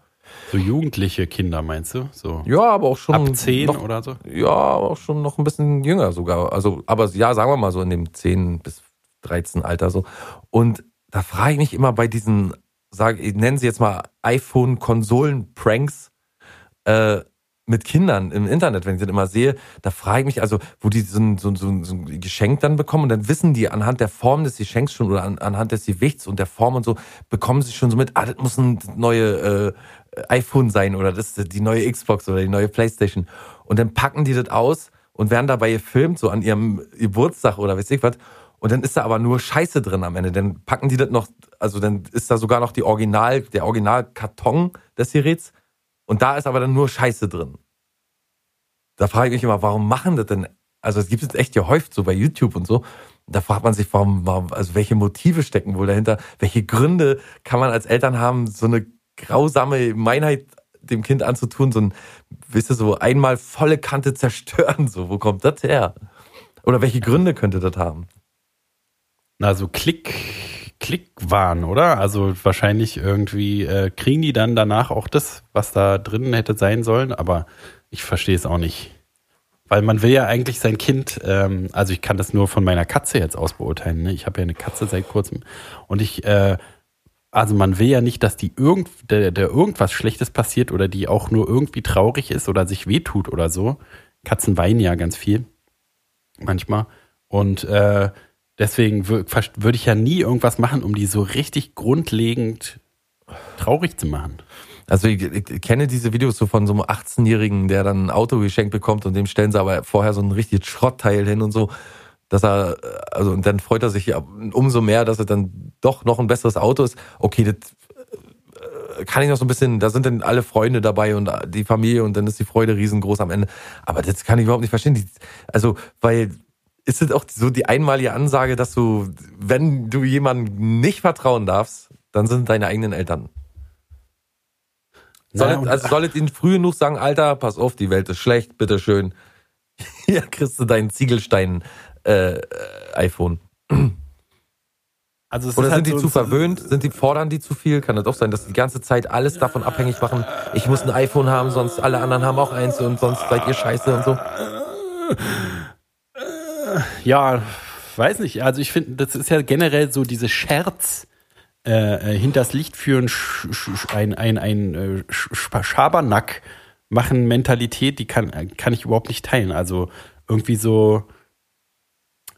So jugendliche Kinder, meinst du? So Ja, aber auch schon ab 10 noch, oder so? Ja, aber auch schon noch ein bisschen jünger sogar. Also, aber ja, sagen wir mal so in dem 10 bis 13 Alter so. Und da frage ich mich immer bei diesen, sage ich nenne sie jetzt mal iPhone-Konsolen-Pranks äh, mit Kindern im Internet, wenn ich das immer sehe, da frage ich mich, also, wo die so ein, so, so, so ein Geschenk dann bekommen und dann wissen die anhand der Form des Geschenks schon oder an, anhand des Gewichts und der Form und so, bekommen sie schon so mit, ah, das muss ein neue äh, iPhone sein oder das ist die neue Xbox oder die neue Playstation. Und dann packen die das aus und werden dabei gefilmt, so an ihrem Geburtstag oder weiß ich was. Und dann ist da aber nur Scheiße drin am Ende. Dann packen die das noch, also dann ist da sogar noch die Original, der Originalkarton des Geräts. Und da ist aber dann nur Scheiße drin. Da frage ich mich immer, warum machen das denn? Also es gibt es echt gehäuft, so bei YouTube und so. Da fragt man sich, warum, warum, also welche Motive stecken wohl dahinter? Welche Gründe kann man als Eltern haben, so eine grausame Gemeinheit dem Kind anzutun, so ein, wisst ihr, so einmal volle Kante zerstören, so, wo kommt das her? Oder welche Gründe könnte das haben? Na, so Klick, Klickwahn, oder? Also wahrscheinlich irgendwie äh, kriegen die dann danach auch das, was da drin hätte sein sollen, aber ich verstehe es auch nicht. Weil man will ja eigentlich sein Kind, ähm, also ich kann das nur von meiner Katze jetzt aus beurteilen. Ne? Ich habe ja eine Katze seit kurzem und ich, äh, also man will ja nicht, dass die irgend, der, der irgendwas Schlechtes passiert oder die auch nur irgendwie traurig ist oder sich wehtut oder so. Katzen weinen ja ganz viel manchmal und äh, deswegen würde ich ja nie irgendwas machen, um die so richtig grundlegend traurig zu machen. Also ich, ich kenne diese Videos so von so einem 18-Jährigen, der dann ein Auto geschenkt bekommt und dem stellen sie aber vorher so ein richtiges Schrottteil hin und so, dass er, also und dann freut er sich umso mehr, dass er dann doch noch ein besseres Auto ist. Okay, das äh, kann ich noch so ein bisschen, da sind dann alle Freunde dabei und die Familie und dann ist die Freude riesengroß am Ende. Aber das kann ich überhaupt nicht verstehen. Also, weil ist es auch so die einmalige Ansage, dass du, wenn du jemandem nicht vertrauen darfst, dann sind deine eigenen Eltern. Naja, und- also soll es ihnen früh genug sagen, Alter, pass auf, die Welt ist schlecht, bitteschön. Hier kriegst du dein Ziegelstein äh, iPhone. Also Oder ist halt sind die so- zu verwöhnt? Sind die fordern die zu viel? Kann das auch sein, dass die ganze Zeit alles davon abhängig machen? Ich muss ein iPhone haben, sonst alle anderen haben auch eins und sonst seid ihr scheiße und so. Ja, weiß nicht. Also ich finde, das ist ja generell so diese Scherz äh, äh, hinters Licht führen, ein, ein, ein äh, sch, Schabernack machen Mentalität, die kann, kann ich überhaupt nicht teilen. Also irgendwie so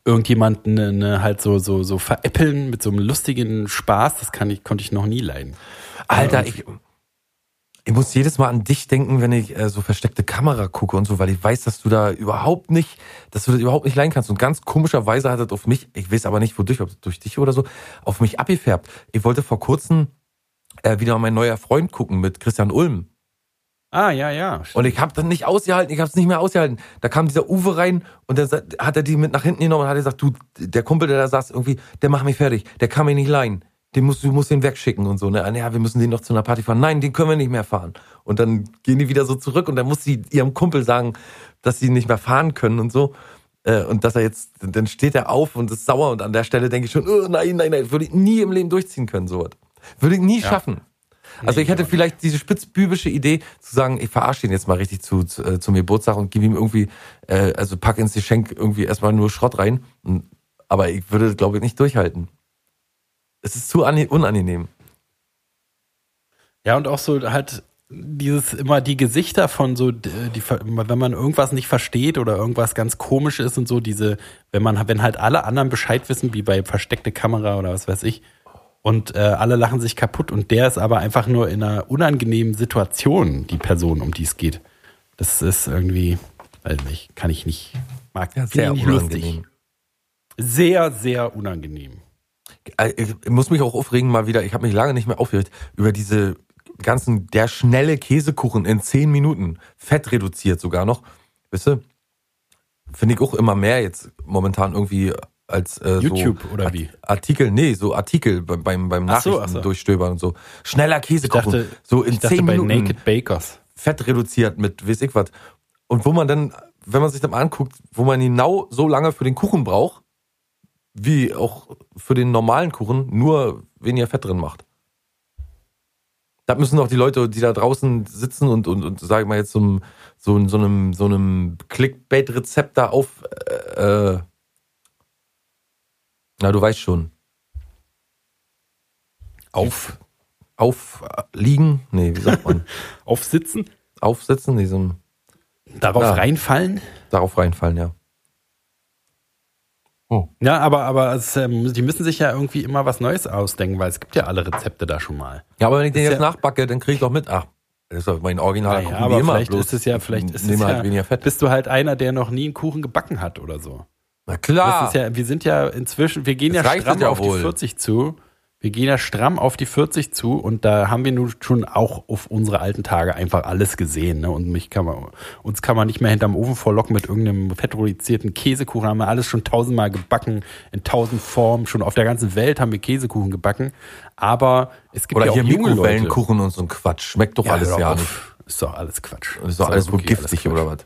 irgendjemanden ne, ne, halt so, so, so veräppeln mit so einem lustigen Spaß, das kann ich, konnte ich noch nie leiden. Alter, Ich muss jedes Mal an dich denken, wenn ich äh, so versteckte Kamera gucke und so, weil ich weiß, dass du da überhaupt nicht, dass du das überhaupt nicht leiden kannst. Und ganz komischerweise hat das auf mich, ich weiß aber nicht wodurch, ob das durch dich oder so, auf mich abgefärbt. Ich wollte vor kurzem äh, wieder mein neuer Freund gucken mit Christian Ulm. Ah, ja, ja. Und ich habe dann nicht ausgehalten, ich habe es nicht mehr ausgehalten. Da kam dieser Uwe rein und dann hat er die mit nach hinten genommen und hat gesagt, du, der Kumpel, der da saß, irgendwie, der macht mich fertig, der kann mich nicht leihen. Den musst, du musst den wegschicken und so. Ne? Ja, wir müssen den noch zu einer Party fahren. Nein, den können wir nicht mehr fahren. Und dann gehen die wieder so zurück und dann muss sie ihrem Kumpel sagen, dass sie nicht mehr fahren können und so. Äh, Und dass er jetzt, dann steht er auf und ist sauer und an der Stelle denke ich schon, oh, nein, nein, nein, würde ich nie im Leben durchziehen können, sowas. Würde ich nie schaffen. Also Nee, ich hätte vielleicht diese spitzbübische Idee zu sagen, ich verarsche ihn jetzt mal richtig zu, zu äh, zum Geburtstag und gebe ihm irgendwie, äh, also pack ins Geschenk irgendwie erstmal nur Schrott rein. Und, aber ich würde, glaube ich, nicht durchhalten. Es ist zu unangenehm. Ja, und auch so halt dieses immer die Gesichter von so, die, wenn man irgendwas nicht versteht oder irgendwas ganz komisch ist und so, diese, wenn man, wenn halt alle anderen Bescheid wissen, wie bei versteckte Kamera oder was weiß ich, und äh, alle lachen sich kaputt und der ist aber einfach nur in einer unangenehmen Situation, die Person, um die es geht. Das ist irgendwie, weiß nicht, kann ich nicht, mag Ja, sehr ich nicht lustig. unangenehm. Sehr, sehr unangenehm. Äh, Ich muss mich auch aufregen mal wieder, ich habe mich lange nicht mehr aufgeregt, über diese ganzen, der schnelle Käsekuchen in 10 Minuten, fett reduziert sogar noch. Weißt du? Finde ich auch immer mehr jetzt momentan irgendwie als äh, YouTube so oder wie? Artikel, nee, so Artikel beim, beim, beim Ach so, Nachrichten ach so. durchstöbern und so. Schneller Käsekuchen, dachte, so in ich dachte 10 bei Minuten Naked Bakers. fett reduziert mit weiß ich was. Und wo man dann, wenn man sich dann mal anguckt, wo man genau so lange für den Kuchen braucht, wie auch für den normalen Kuchen, nur weniger Fett drin macht. Da müssen auch die Leute, die da draußen sitzen und, und, und sag ich mal jetzt so, einem- so, so einem, so einem Clickbait-Rezept da auf, äh, äh, na, du weißt schon. Auf, aufliegen? Nee, wie sagt man? Aufsitzen, so ein, darauf Ja. reinfallen. darauf reinfallen, ja. Ja, aber, aber es, ähm, die müssen sich ja irgendwie immer was Neues ausdenken, weil es gibt ja alle Rezepte da schon mal. Ja, aber wenn ich den Ist jetzt ja- nachbacke, dann kriege ich doch mit. Ach, das ist doch mein Original. Naja, aber vielleicht ist es ja, vielleicht ist es ja, halt Fett. bist du halt einer, der noch nie einen Kuchen gebacken hat oder so. Na klar. Ja, wir sind ja inzwischen, wir gehen Das ja stramm ja auf wohl. die 40 zu. Wir gehen ja stramm auf die 40 zu und da haben wir nun schon auch auf unsere alten Tage einfach alles gesehen. Ne? Und mich kann man, uns kann man nicht mehr hinterm Ofen vorlocken mit irgendeinem fettrodizierten Käsekuchen. Haben wir alles schon tausendmal gebacken, in tausend Formen. Schon auf der ganzen Welt haben wir Käsekuchen gebacken. Aber es gibt Oder ja auch hier junge. Mikrowellenkuchen und so ein Quatsch. Schmeckt doch alles hör ja nicht. Ist doch alles Quatsch. Das ist doch alles wohl wirklich giftig oder was?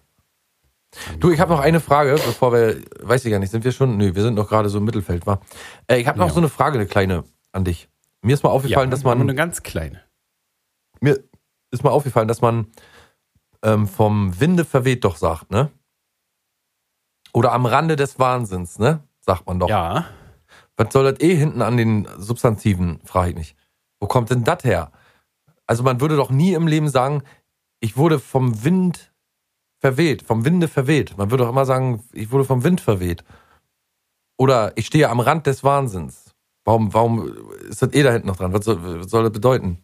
Du, ich habe noch eine Frage, bevor wir, weiß ich gar nicht, sind wir schon? Nö, wir sind noch gerade so im Mittelfeld, war. Äh, ich habe noch Ja. so eine Frage, eine kleine an dich. Mir ist mal Ja, aufgefallen, dass aber man eine ganz kleine. mir ist mal aufgefallen, dass man ähm, vom Winde verweht doch sagt, ne? Oder am Rande des Wahnsinns, ne? Sagt man doch. Ja. Was soll das eh hinten an den Substantiven, frage ich mich. Wo kommt denn das her? Also man würde doch nie im Leben sagen, ich wurde vom Wind verweht, vom Winde verweht. Man würde doch immer sagen, ich wurde vom Wind verweht. Oder ich stehe am Rand des Wahnsinns. Warum, warum ist das eh da hinten noch dran? Was soll, was soll das bedeuten?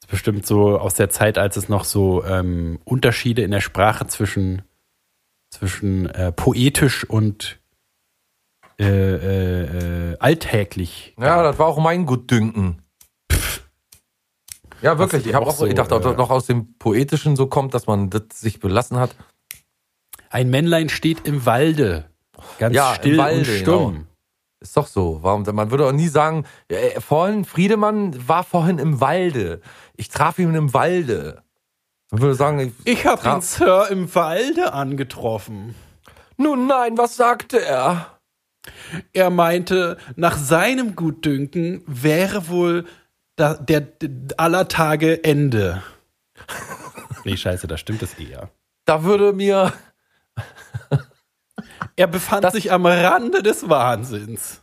Das ist bestimmt so aus der Zeit, als es noch so ähm, Unterschiede in der Sprache zwischen, zwischen äh, poetisch und äh, äh, alltäglich. Ja, das war auch mein Gutdünken. Ja, wirklich. Ich habe auch so, ich dachte, ob das äh, noch aus dem Poetischen so kommt, dass man das sich belassen hat. Ein Männlein steht im Walde, ganz Ja, still Walde, und stumm. genau. Ist doch so. Warum? Man würde auch nie sagen, äh, vorhin, Friedemann war vorhin im Walde. Ich traf ihn im Walde. Man würde sagen, ich, Ich habe den Sir im Walde angetroffen. nun nein, was sagte er? Er meinte, nach seinem Gutdünken wäre wohl da, der, der aller Tage Ende. nee, scheiße, da stimmt es eher. Da würde mir, Er befand Das- sich am Rande des Wahnsinns.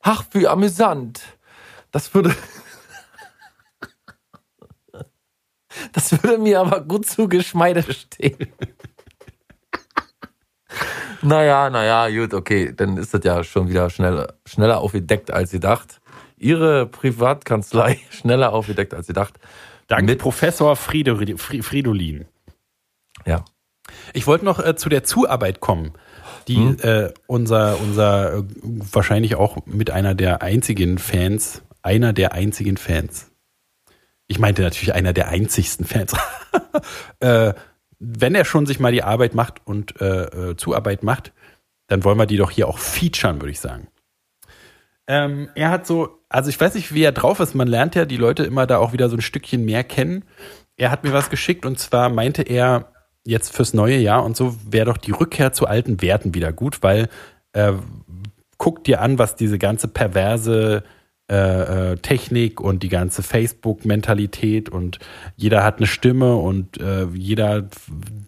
ach, wie amüsant. Das würde, das würde mir aber gut zu Geschmeide stehen. Naja, naja, gut, okay, dann ist das ja schon wieder schneller, schneller aufgedeckt als gedacht. Ihre Privatkanzlei schneller aufgedeckt als gedacht. Dank Mit- Professor Frido, Fri- Fridolin. Ja. Ich wollte noch äh, zu der Zuarbeit kommen, die Hm. äh, unser, unser äh, wahrscheinlich auch mit einer der einzigen Fans, einer der einzigen Fans. Ich meinte natürlich einer der einzigsten Fans. äh, wenn er schon sich mal die Arbeit macht und äh, äh, Zuarbeit macht, dann wollen wir die doch hier auch featuren, würde ich sagen. Ähm, er hat so, also ich weiß nicht, wie er drauf ist. Man lernt ja die Leute immer da auch wieder so ein Stückchen mehr kennen. Er hat mir was geschickt und zwar meinte er, jetzt fürs neue Jahr und so wäre doch die Rückkehr zu alten Werten wieder gut, weil äh, guck dir an, was diese ganze perverse äh, äh, Technik und die ganze Facebook-Mentalität und jeder hat eine Stimme und äh, jeder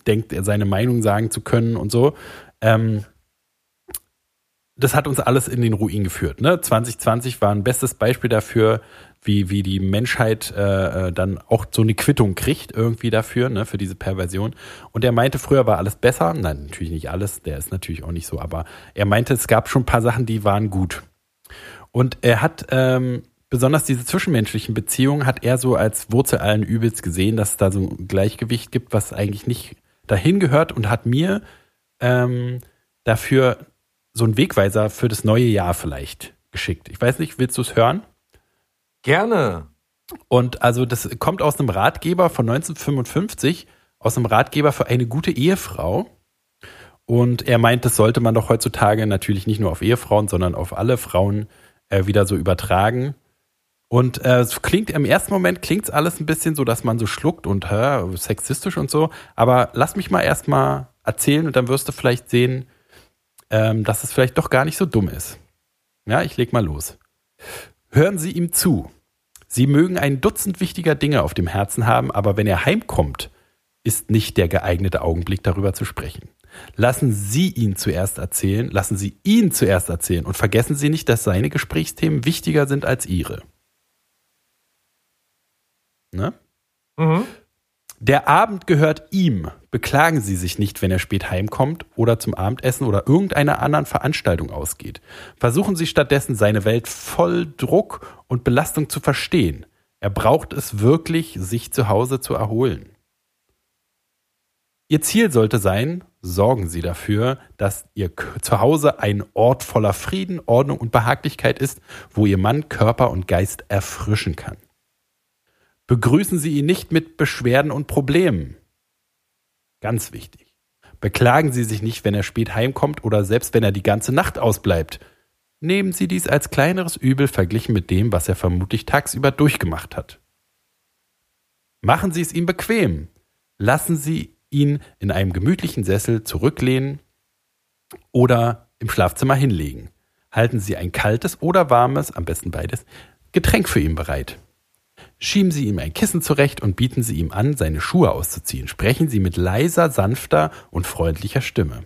denkt, seine Meinung sagen zu können und so. Ähm, das hat uns alles in den Ruin geführt. Ne? 2020 war ein bestes Beispiel dafür, wie, wie die Menschheit äh, äh, dann auch so eine Quittung kriegt irgendwie dafür, ne, für diese Perversion. Und er meinte, früher war alles besser. Nein, natürlich nicht alles, der ist natürlich auch nicht so, aber er meinte, es gab schon ein paar Sachen, die waren gut. Und er hat ähm, besonders diese zwischenmenschlichen Beziehungen hat er so als Wurzel allen Übels gesehen, dass es da so ein Gleichgewicht gibt, was eigentlich nicht dahin gehört und hat mir ähm, dafür so einen Wegweiser für das neue Jahr vielleicht geschickt. Ich weiß nicht, willst du es hören? Gerne. Und also das kommt aus einem Ratgeber von 1955, aus einem Ratgeber für eine gute Ehefrau. Und er meint, das sollte man doch heutzutage natürlich nicht nur auf Ehefrauen, sondern auf alle Frauen äh, wieder so übertragen. Und äh, es klingt im ersten Moment klingt alles ein bisschen so, dass man so schluckt und hä, sexistisch und so. Aber lass mich mal erstmal erzählen und dann wirst du vielleicht sehen, ähm, dass es vielleicht doch gar nicht so dumm ist. Ja, ich leg mal los. Hören Sie ihm zu. Sie mögen ein Dutzend wichtiger Dinge auf dem Herzen haben, aber wenn er heimkommt, ist nicht der geeignete Augenblick darüber zu sprechen. Lassen Sie ihn zuerst erzählen, lassen Sie ihn zuerst erzählen und vergessen Sie nicht, dass seine Gesprächsthemen wichtiger sind als Ihre. Ne? Mhm. Der Abend gehört ihm. Beklagen Sie sich nicht, wenn er spät heimkommt oder zum Abendessen oder irgendeiner anderen Veranstaltung ausgeht. Versuchen Sie stattdessen, seine Welt voll Druck und Belastung zu verstehen. Er braucht es wirklich, sich zu Hause zu erholen. Ihr Ziel sollte sein, sorgen Sie dafür, dass Ihr Zuhause ein Ort voller Frieden, Ordnung und Behaglichkeit ist, wo Ihr Mann Körper und Geist erfrischen kann. Begrüßen Sie ihn nicht mit Beschwerden und Problemen. Ganz wichtig. Beklagen Sie sich nicht, wenn er spät heimkommt oder selbst wenn er die ganze Nacht ausbleibt. Nehmen Sie dies als kleineres Übel verglichen mit dem, was er vermutlich tagsüber durchgemacht hat. Machen Sie es ihm bequem. Lassen Sie ihn in einem gemütlichen Sessel zurücklehnen oder im Schlafzimmer hinlegen. Halten Sie ein kaltes oder warmes, am besten beides, Getränk für ihn bereit. Schieben Sie ihm ein Kissen zurecht und bieten Sie ihm an, seine Schuhe auszuziehen. Sprechen Sie mit leiser, sanfter und freundlicher Stimme.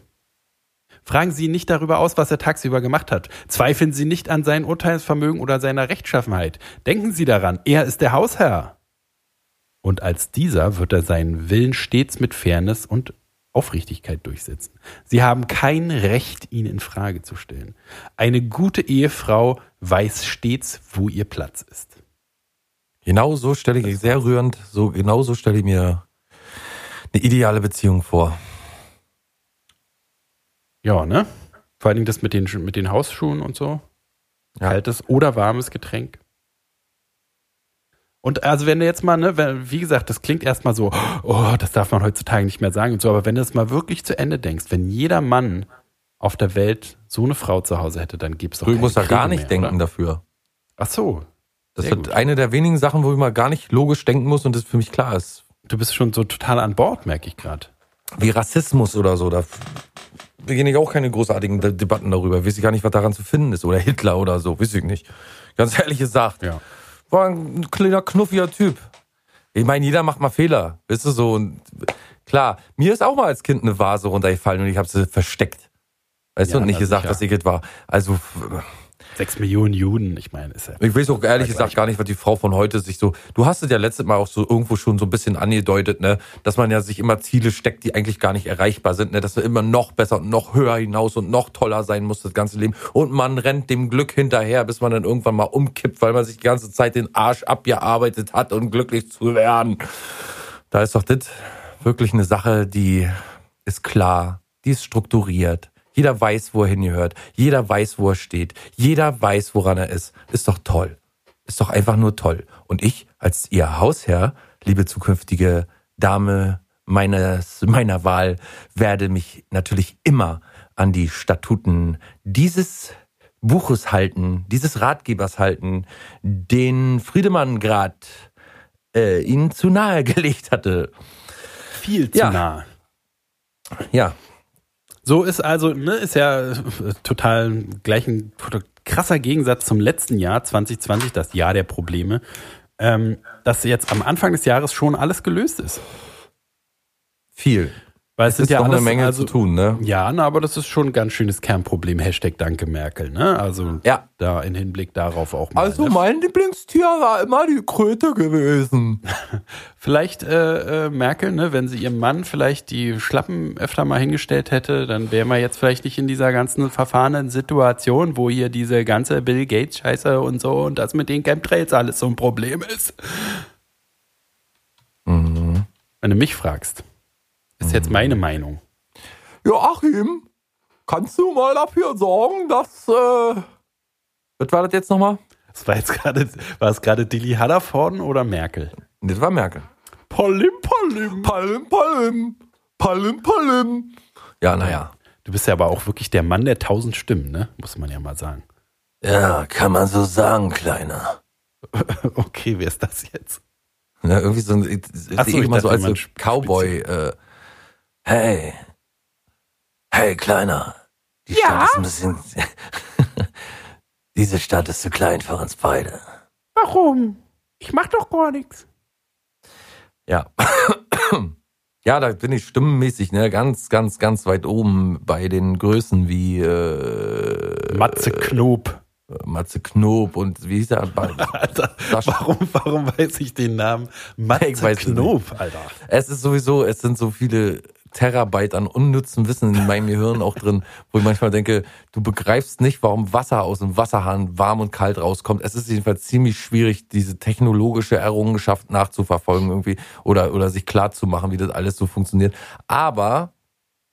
Fragen Sie ihn nicht darüber aus, was er tagsüber gemacht hat. Zweifeln Sie nicht an sein Urteilsvermögen oder seiner Rechtschaffenheit. Denken Sie daran, er ist der Hausherr. Und als dieser wird er seinen Willen stets mit Fairness und Aufrichtigkeit durchsetzen. Sie haben kein Recht, ihn in Frage zu stellen. Eine gute Ehefrau weiß stets, wo ihr Platz ist. Genau so stelle ich sehr rührend, so genau so stelle ich mir eine ideale Beziehung vor. Ja, ne? Vor allen Dingen das mit den, mit den Hausschuhen und so. Ja. Kaltes oder warmes Getränk. Und also wenn du jetzt mal, ne, wenn, wie gesagt, das klingt erstmal so, oh, das darf man heutzutage nicht mehr sagen und so, aber wenn du es mal wirklich zu Ende denkst, wenn jeder Mann auf der Welt so eine Frau zu Hause hätte, dann gibt's doch Du musst da gar nicht mehr, denken Oder? dafür. Ach so, Das Sehr wird gut. eine der wenigen Sachen, wo ich mal gar nicht logisch denken muss und das für mich klar ist. du bist schon so total an Bord, merke ich gerade. Wie Rassismus oder so. Da beginne ich auch keine großartigen De Debatten darüber. Weiß ich gar nicht, was daran zu finden ist. Oder Hitler oder so. Weiß ich nicht. Ganz ehrlich gesagt. Ja. War ein kleiner, knuffiger Typ. Ich meine, jeder macht mal Fehler. Weißt du so? Und klar, mir ist auch mal als Kind eine Vase runtergefallen und ich habe sie versteckt. Weißt Ja, du, und nicht gesagt, sicher. dass ich war. Also, Sechs Millionen Juden, ich meine, ist ja. Ich weiß auch ehrlich gesagt gar nicht, was die Frau von heute sich so. Du hast es ja letztes Mal auch so irgendwo schon so ein bisschen angedeutet, ne, dass man ja sich immer Ziele steckt, die eigentlich gar nicht erreichbar sind, ne, dass du immer noch besser und noch höher hinaus und noch toller sein muss das ganze Leben. Und man rennt dem Glück hinterher, bis man dann irgendwann mal umkippt, weil man sich die ganze Zeit den Arsch abgearbeitet hat, um glücklich zu werden. Da ist doch das wirklich eine Sache, die ist klar, die ist strukturiert. Jeder weiß, wo er hingehört. Jeder weiß, wo er steht. Jeder weiß, woran er ist. Ist doch toll. Ist doch einfach nur toll. Und ich, als Ihr Hausherr, liebe zukünftige Dame meines, meiner Wahl, werde mich natürlich immer an die Statuten dieses Buches halten, dieses Ratgebers halten, den Friedemann grad äh, Ihnen zu nahe gelegt hatte. Viel zu Ja. nah. Ja, So ist also, ne, ist ja äh, total gleich ein krasser Gegensatz zum letzten Jahr, 2020, das Jahr der Probleme, ähm, dass jetzt am Anfang des Jahres schon alles gelöst ist. viel. Weil es, ist ja noch alles, eine Menge also, zu tun, ne? Ja, na, aber das ist schon ein ganz schönes Kernproblem. Hashtag Danke Merkel, ne? Also Ja. da in Hinblick darauf auch mal. Also ne? mein Lieblingstier war immer die Kröte gewesen. Vielleicht äh, äh, Merkel, ne, wenn sie ihrem Mann vielleicht die Schlappen öfter mal hingestellt hätte, dann wären wir jetzt vielleicht nicht in dieser ganzen verfahrenen Situation, wo hier diese ganze Bill Gates Scheiße und so und das mit den Chemtrails alles so ein Problem ist. Mhm. Wenn du mich fragst, ist jetzt meine Meinung. Joachim, kannst du mal dafür sorgen, dass... Äh was war das jetzt nochmal? Das war jetzt gerade, war es gerade Dilly Hallervorden oder Merkel? Das war Merkel. Palim, palim. Palim, palim. Palim, palim. Ja, naja. Du bist ja aber auch wirklich der Mann der tausend Stimmen, ne? Muss man ja mal sagen. Ja, kann man so sagen, Kleiner. Okay, wer ist das jetzt? Ja, irgendwie so ein, ich, Ach so, ich immer so als Cowboy. Äh, hey, hey, Kleiner. Die Ja? Stadt ist ein bisschen. Diese Stadt ist zu klein für uns beide. Warum? Ich mach doch gar nichts. Ja. ja, da bin ich stimmenmäßig, ne, ganz, ganz, ganz weit oben bei den Größen wie äh, Matze Knob. Matze Knob und wie hieß er? Alter, warum, warum weiß ich den Namen Matze Knob, Alter? Es ist sowieso, es sind so viele Terabyte an unnützem Wissen in meinem Gehirn auch drin, wo ich manchmal denke, du begreifst nicht, warum Wasser aus dem Wasserhahn warm und kalt rauskommt. Es ist jedenfalls ziemlich schwierig, diese technologische Errungenschaft nachzuverfolgen irgendwie oder, oder sich klar zu machen, wie das alles so funktioniert. Aber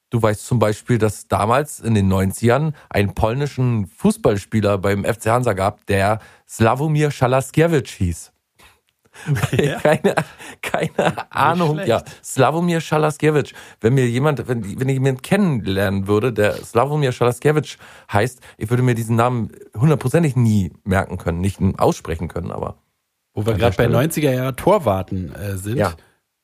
du weißt zum Beispiel, dass damals in den 90ern einen polnischen Fußballspieler beim FC Hansa gab, der Slavomir Schalaskiewicz hieß. Ja. Keine, keine Ahnung. Ja, Slavomir Schalaskiewicz. Wenn mir jemand, wenn, wenn ich jemanden kennenlernen würde, der Slavomir Schalaskiewicz heißt, ich würde mir diesen Namen hundertprozentig nie merken können, nicht aussprechen können, aber Wo wir gerade bei der 90er Jahre Torwarten äh, sind. Ja.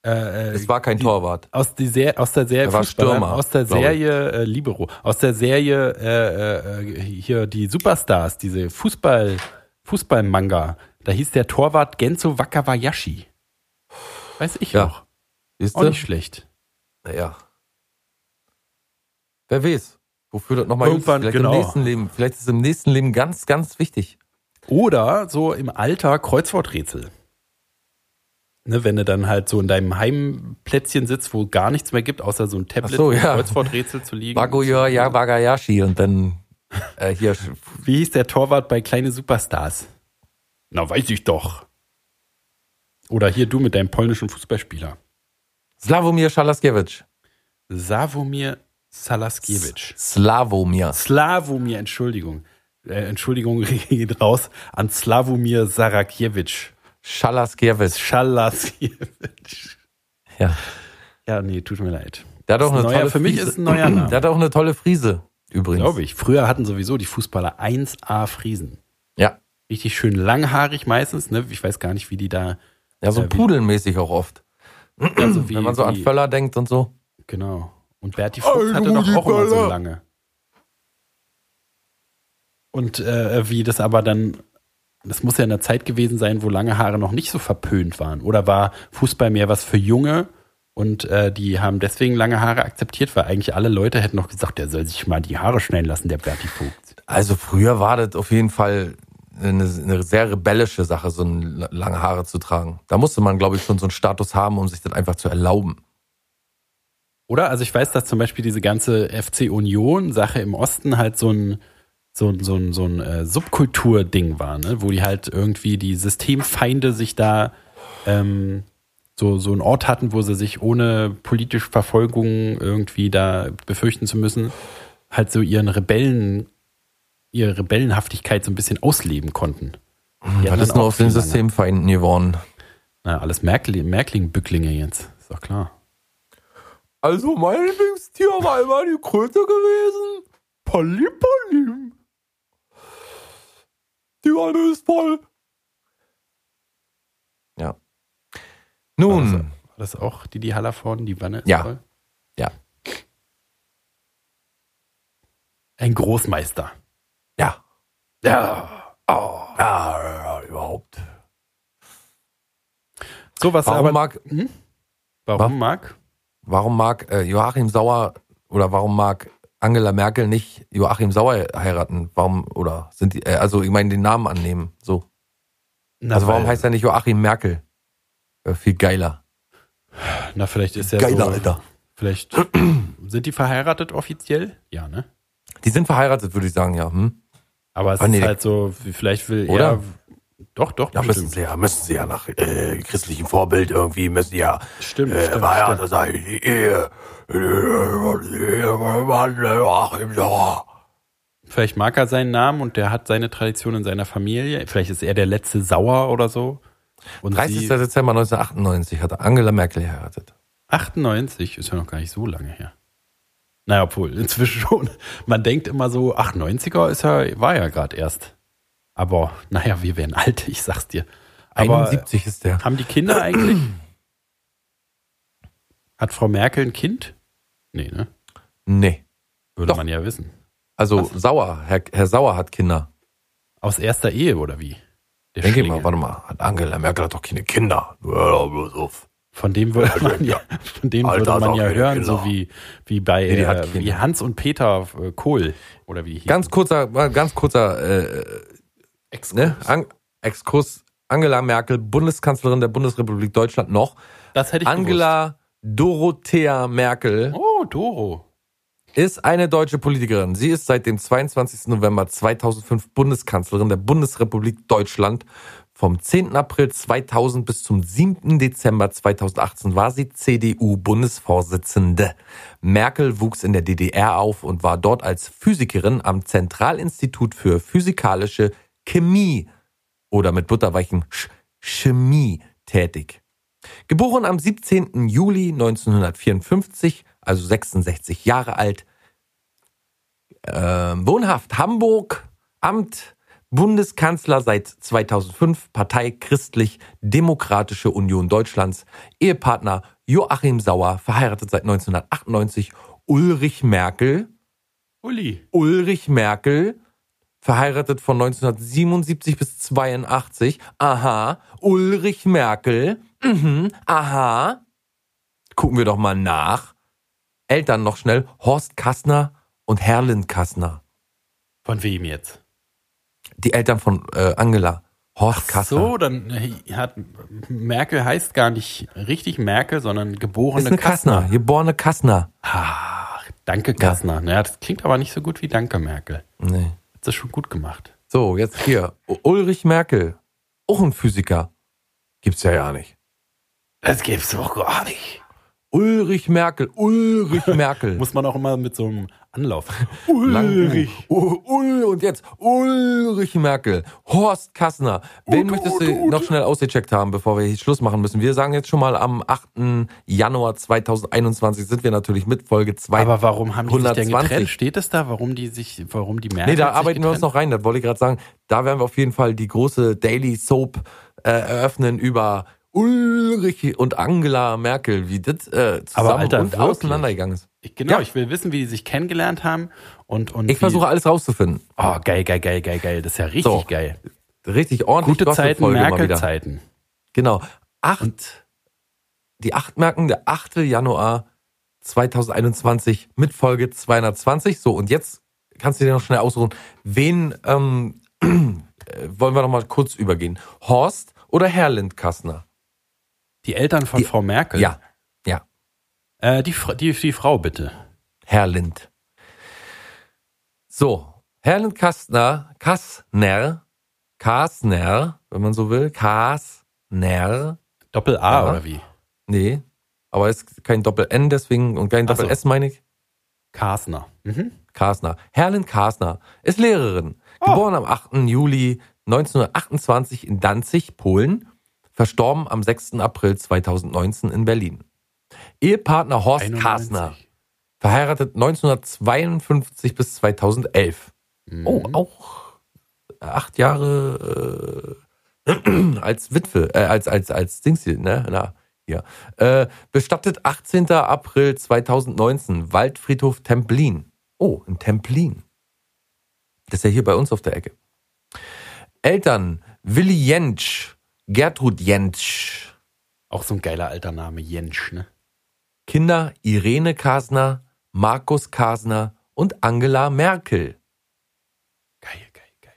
Äh, äh, es war kein die- Torwart. Aus, die Ser aus der Serie Er Stürmer, aus der. Serie äh, Libero, aus der Serie äh, äh, hier die Superstars, diese Fußball Fußball-Manga. Da hieß der Torwart Genzo Wakabayashi. Weiß ich Ja. noch. Siehst Auch nicht schlecht. Naja. Wer weiß, wofür das nochmal Irgendwann, vielleicht genau. im nächsten Leben, vielleicht ist es im nächsten Leben ganz, ganz wichtig. Oder so im Alter Kreuzworträtsel. Ne, wenn du dann halt so in deinem Heimplätzchen sitzt, wo gar nichts mehr gibt, außer so ein Tablet, Ach so, ja. Kreuzworträtsel zu liegen. Bagoya ja, Wagayashi und dann äh, hier Wie hieß der Torwart bei Kleine Superstars? Na, weiß ich doch. Oder hier du mit deinem polnischen Fußballspieler. Slavomir Schalaskiewicz. Sawomir Salaskiewicz. Slavomir. Slavomir, Entschuldigung. Äh, Entschuldigung geht raus an Slavomir Sarakiewicz. Schalaskiewicz. Schalaskiewicz. Ja. Ja, nee, tut mir leid. Der hat auch eine neuer- tolle für mich Friese. ist ein neuer Name. Der hat auch eine tolle Friese, übrigens. Glaube ich. Früher hatten sowieso die Fußballer 1A Friesen. Richtig schön langhaarig meistens, ne? Ich weiß gar nicht, wie die da. Ja, so wie- pudelmäßig auch oft. Also wie, Wenn man so an wie, Völler denkt und so. Genau. Und Berti Fuchs hatte doch auch immer so lange. Und äh, wie das aber dann, das muss ja in der Zeit gewesen sein, wo lange Haare noch nicht so verpönt waren. Oder war Fußball mehr was für Junge und äh, die haben deswegen lange Haare akzeptiert, weil eigentlich alle Leute hätten noch gesagt, der soll sich mal die Haare schneiden lassen, der Berti Fuchs. Also früher war das auf jeden Fall eine, eine sehr rebellische Sache, so ein- lange Haare zu tragen. Da musste man, glaube ich, schon so einen Status haben, um sich das einfach zu erlauben. Oder? Also ich weiß, dass zum Beispiel diese ganze FC Union-Sache im Osten halt so ein, so so so ein äh, Subkultur-Ding war, ne? wo die halt irgendwie die Systemfeinde sich da ähm, so, so einen Ort hatten, wo sie sich ohne politische Verfolgung irgendwie da befürchten zu müssen, halt so ihren Rebellen, ihre Rebellenhaftigkeit so ein bisschen ausleben konnten. Die hatten Was dann ist nur aus den Systemfeinden geworden? Na, alles Merkling-Bücklinge jetzt, ist doch klar. Also mein Lieblingstier war immer die Kröte gewesen. Polly, Polly. Die Wanne ist voll. Ja. War Nun, War das auch die, die Hallervorden, die Wanne ist Ja. voll? Ja. Ein Großmeister. Ja. Ja. Oh, ja, ja, überhaupt. So was Warum aber. mag, warum Was? mag? warum mag äh, Joachim Sauer oder warum mag Angela Merkel nicht Joachim Sauer heiraten? Warum, oder sind die, äh, also ich meine, den Namen annehmen, so. Na, also warum weil- heißt er nicht Joachim Merkel? Äh, viel geiler. Na, vielleicht ist er Geiler, so. Alter. Vielleicht sind die verheiratet offiziell? Ja, ne? Die sind verheiratet, würde ich sagen, ja. Hm? Aber es Ah, nee. ist halt so, vielleicht will Oder? er. Doch, doch, Da bestimmt. müssen sie ja, müssen sie ja nach äh, christlichem Vorbild irgendwie müssen ja Stimmt, äh, stimmt, Ehe. Joachim Sauer. Vielleicht mag er seinen Namen und der hat seine Tradition in seiner Familie. Vielleicht ist er der letzte Sauer oder so. Und 30. sie, Dezember 1998 hat Angela Merkel geheiratet. 98 ist ja noch gar nicht so lange her. Naja, obwohl, inzwischen schon. Man denkt immer so, ach, 90er ist ja, war ja gerade erst. Aber, naja, wir werden alt, ich sag's dir. Aber 71 ist der. haben die Kinder eigentlich? Hat Frau Merkel ein Kind? Nee, ne? Nee. Würde Doch. man ja wissen. Also Sauer, Herr, Herr Sauer hat Kinder. Aus erster Ehe oder wie? Der Denke mal, warte mal. Hat Angela Merkel hat doch keine Kinder. Hör doch bloß auf. Von dem würde man ja, von dem Alter, würde man ja hören, genau. so wie, wie bei Nee, äh, wie Hans und Peter äh, Kohl oder wie Ganz kurzer, ganz kurzer äh, Exkurs. ne? An Exkurs. Angela Merkel, Bundeskanzlerin der Bundesrepublik Deutschland noch. Das hätte ich Angela Dorothea Merkel gewusst. Oh, Doro. ist eine deutsche Politikerin. Sie ist seit dem 22. November 2005 Bundeskanzlerin der Bundesrepublik Deutschland. Vom 10. April 2000 bis zum 7. Dezember 2018 war sie CDU-Bundesvorsitzende. Merkel wuchs in der DDR auf und war dort als Physikerin am Zentralinstitut für physikalische Chemie oder mit butterweichen Sch Chemie tätig. Geboren am 17. Juli 1954, also 66 Jahre alt. Ähm, wohnhaft Hamburg, Amt Bundeskanzler seit 2005, Partei Christlich-Demokratische Union Deutschlands, Ehepartner Joachim Sauer, verheiratet seit 1998, Ulrich Merkel, Uli. Ulrich Merkel, verheiratet von 1977 bis 82. Aha, Ulrich Merkel. Mhm, aha. Gucken wir doch mal nach. Eltern noch schnell. Horst Kassner und Herlin Kassner. Von wem jetzt? Die Eltern von äh, Angela. Horst Kassner. So, dann äh, hat Merkel heißt gar nicht richtig Merkel, sondern geborene ist eine Kassner. Kassner. Geborene Kassner. Ach, danke Kassner. Naja, das klingt aber nicht so gut wie Danke Merkel. Nee. Hat das schon gut gemacht. So, jetzt hier. Ulrich Merkel. Auch ein Physiker. Gibt's ja ja nicht. Das gibt's doch gar nicht. Ulrich Merkel. Ulrich Merkel. Muss man auch immer mit so einem Anlauf. Ulrich. Ul, Ul, und jetzt Ulrich Merkel, Horst Kassner. Wen möchtest du noch schnell ausgecheckt haben, bevor wir hier Schluss machen müssen? Wir sagen jetzt schon mal, am 8. Januar 2021 sind wir natürlich mit Folge 2. Aber warum haben die sich denn 120. getrennt? Steht es da, warum die sich, warum die Merkel Nee, da arbeiten wir uns getrennt? noch rein, das wollte ich gerade sagen. Da werden wir auf jeden Fall die große Daily Soap äh, eröffnen über Ulrich und Angela Merkel, wie das äh, zusammen Alter, und wirklich? auseinandergegangen ist. Ich, genau, Ja. ich will wissen, wie die sich kennengelernt haben und, und Ich versuche alles rauszufinden. Oh, geil, geil, geil, geil, geil. Das ist ja richtig So, geil. Richtig ordentlich Gute Zeiten. Merkel-Zeiten. Genau. Acht, die acht Merken, der 8. Januar 2021 mit Folge 220. So, und jetzt kannst du dir noch schnell ausruhen. Wen ähm, äh, wollen wir noch mal kurz übergehen? Horst oder Herr Lindkassner? Die Eltern von Die- Frau Merkel? Ja, ja, Äh, die, die, die Frau bitte. Herr Lind. So, Herr Lindkassner, Kassner, Kassner, wenn man so will, Kassner, Doppel A Ja. oder wie? nee, aber es ist kein Doppel-N deswegen und kein Ach so. Doppel-S meine ich. Kasner. Mhm. Kasner. Herlin Kasner ist Lehrerin. Geboren am 8. Juli 1928 in Danzig, Polen. Verstorben am 6. April 2019 in Berlin. Ehepartner Horst 91. Kasner. Verheiratet 1952 bis 2011. Mhm. Oh, auch acht Jahre äh, als Witwe, äh, als, als, als Dings hier, ne? Na, hier. Äh, bestattet 18. April 2019, Waldfriedhof Templin. Oh, in Templin. Das ist ja hier bei uns auf der Ecke. Eltern, Willi Jentsch, Gertrud Jentsch. Auch so ein geiler alter Name, Jentsch, ne? Kinder, Irene Kasner, Markus Kasner und Angela Merkel. Geil, geil, geil.